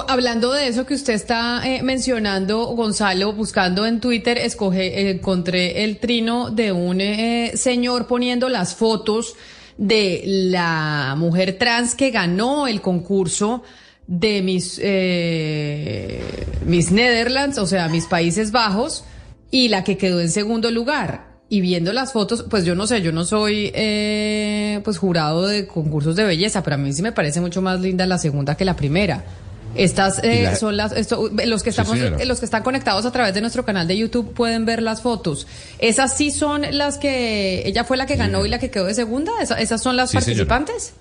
Hablando de eso que usted está eh, mencionando, Gonzalo, buscando en Twitter, escoge, eh, encontré el trino de un eh, señor poniendo las fotos de la mujer trans que ganó el concurso de mis, eh, mis Netherlands, o sea, mis Países Bajos, y la que quedó en segundo lugar. Y viendo las fotos, pues yo no sé, yo no soy eh, pues jurado de concursos de belleza, pero a mí sí me parece mucho más linda la segunda que la primera. Estas eh, la- son las esto, los que estamos eh, los que están conectados a través de nuestro canal de YouTube pueden ver las fotos. Esas sí son las que ella fue la que ganó y la que quedó de segunda. Esa- esas son las Sí, señora. participantes.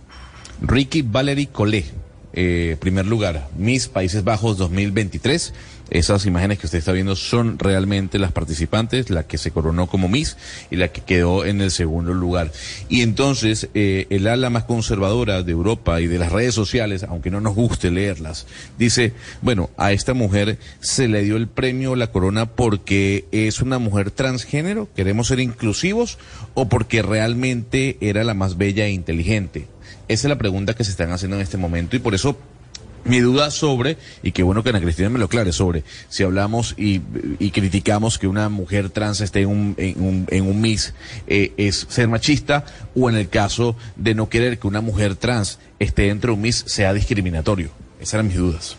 Ricky Valerie Collet, eh, primer lugar, Miss Países Bajos 2023. Esas imágenes que usted está viendo son realmente las participantes, la que se coronó como Miss y la que quedó en el segundo lugar. Y entonces, eh, el ala más conservadora de Europa y de las redes sociales, aunque no nos guste leerlas, dice, bueno, a esta mujer se le dio el premio, la corona, porque es una mujer transgénero, queremos ser inclusivos, o porque realmente era la más bella e inteligente. Esa es la pregunta que se están haciendo en este momento y por eso mi duda sobre, y qué bueno que Ana Cristina me lo aclare, sobre si hablamos y, y criticamos que una mujer trans esté en un, en un, en un Miss, eh, es ser machista, o en el caso de no querer que una mujer trans esté dentro de un Miss sea discriminatorio. Esas eran mis dudas.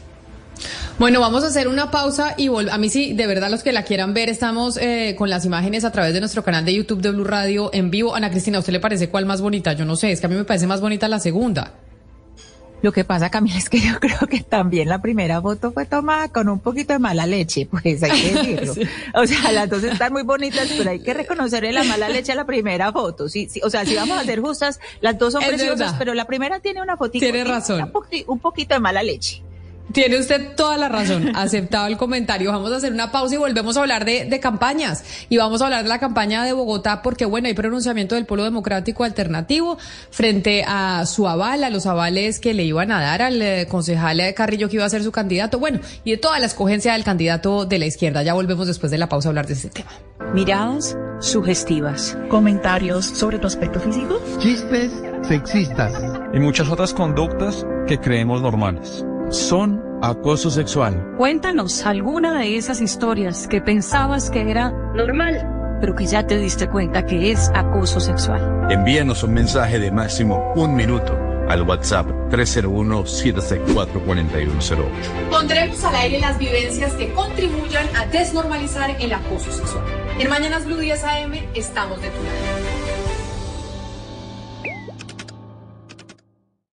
Bueno, vamos a hacer una pausa y a mí sí, de verdad los que la quieran ver, estamos eh, con las imágenes a través de nuestro canal de YouTube de Blue Radio en vivo. Ana Cristina, ¿a usted le parece cuál más bonita? Yo no sé, es que a mí me parece más bonita la segunda. Lo que pasa, Camila, es que yo creo que también la primera foto fue tomada con un poquito de mala leche, pues hay que decirlo. Sí. O sea, las dos están muy bonitas, pero hay que reconocerle la mala leche a la primera foto. Sí, sí, o sea, si vamos a ser justas, las dos son preciosas, pero la primera tiene una fotito. Tiene razón. Un, poqui- un poquito de mala leche. Tiene usted toda la razón, aceptado el comentario. Vamos a hacer una pausa y volvemos a hablar de, de, campañas. Y vamos a hablar de la campaña de Bogotá porque, bueno, hay pronunciamiento del Polo Democrático Alternativo frente a su aval, a los avales que le iban a dar al eh, concejal Carrillo que iba a ser su candidato, bueno, y de toda la escogencia del candidato de la izquierda. Ya volvemos después de la pausa a hablar de este tema. Miradas sugestivas. Comentarios sobre tu aspecto físico. Chistes sexistas. Y muchas otras conductas que creemos normales. Son acoso sexual. Cuéntanos alguna de esas historias que pensabas que era normal, pero que ya te diste cuenta que es acoso sexual. Envíanos un mensaje de máximo un minuto al WhatsApp 301-764-4108. Pondremos al aire las vivencias que contribuyan a desnormalizar el acoso sexual. En Mañanas Blue 10 AM estamos de tu lado.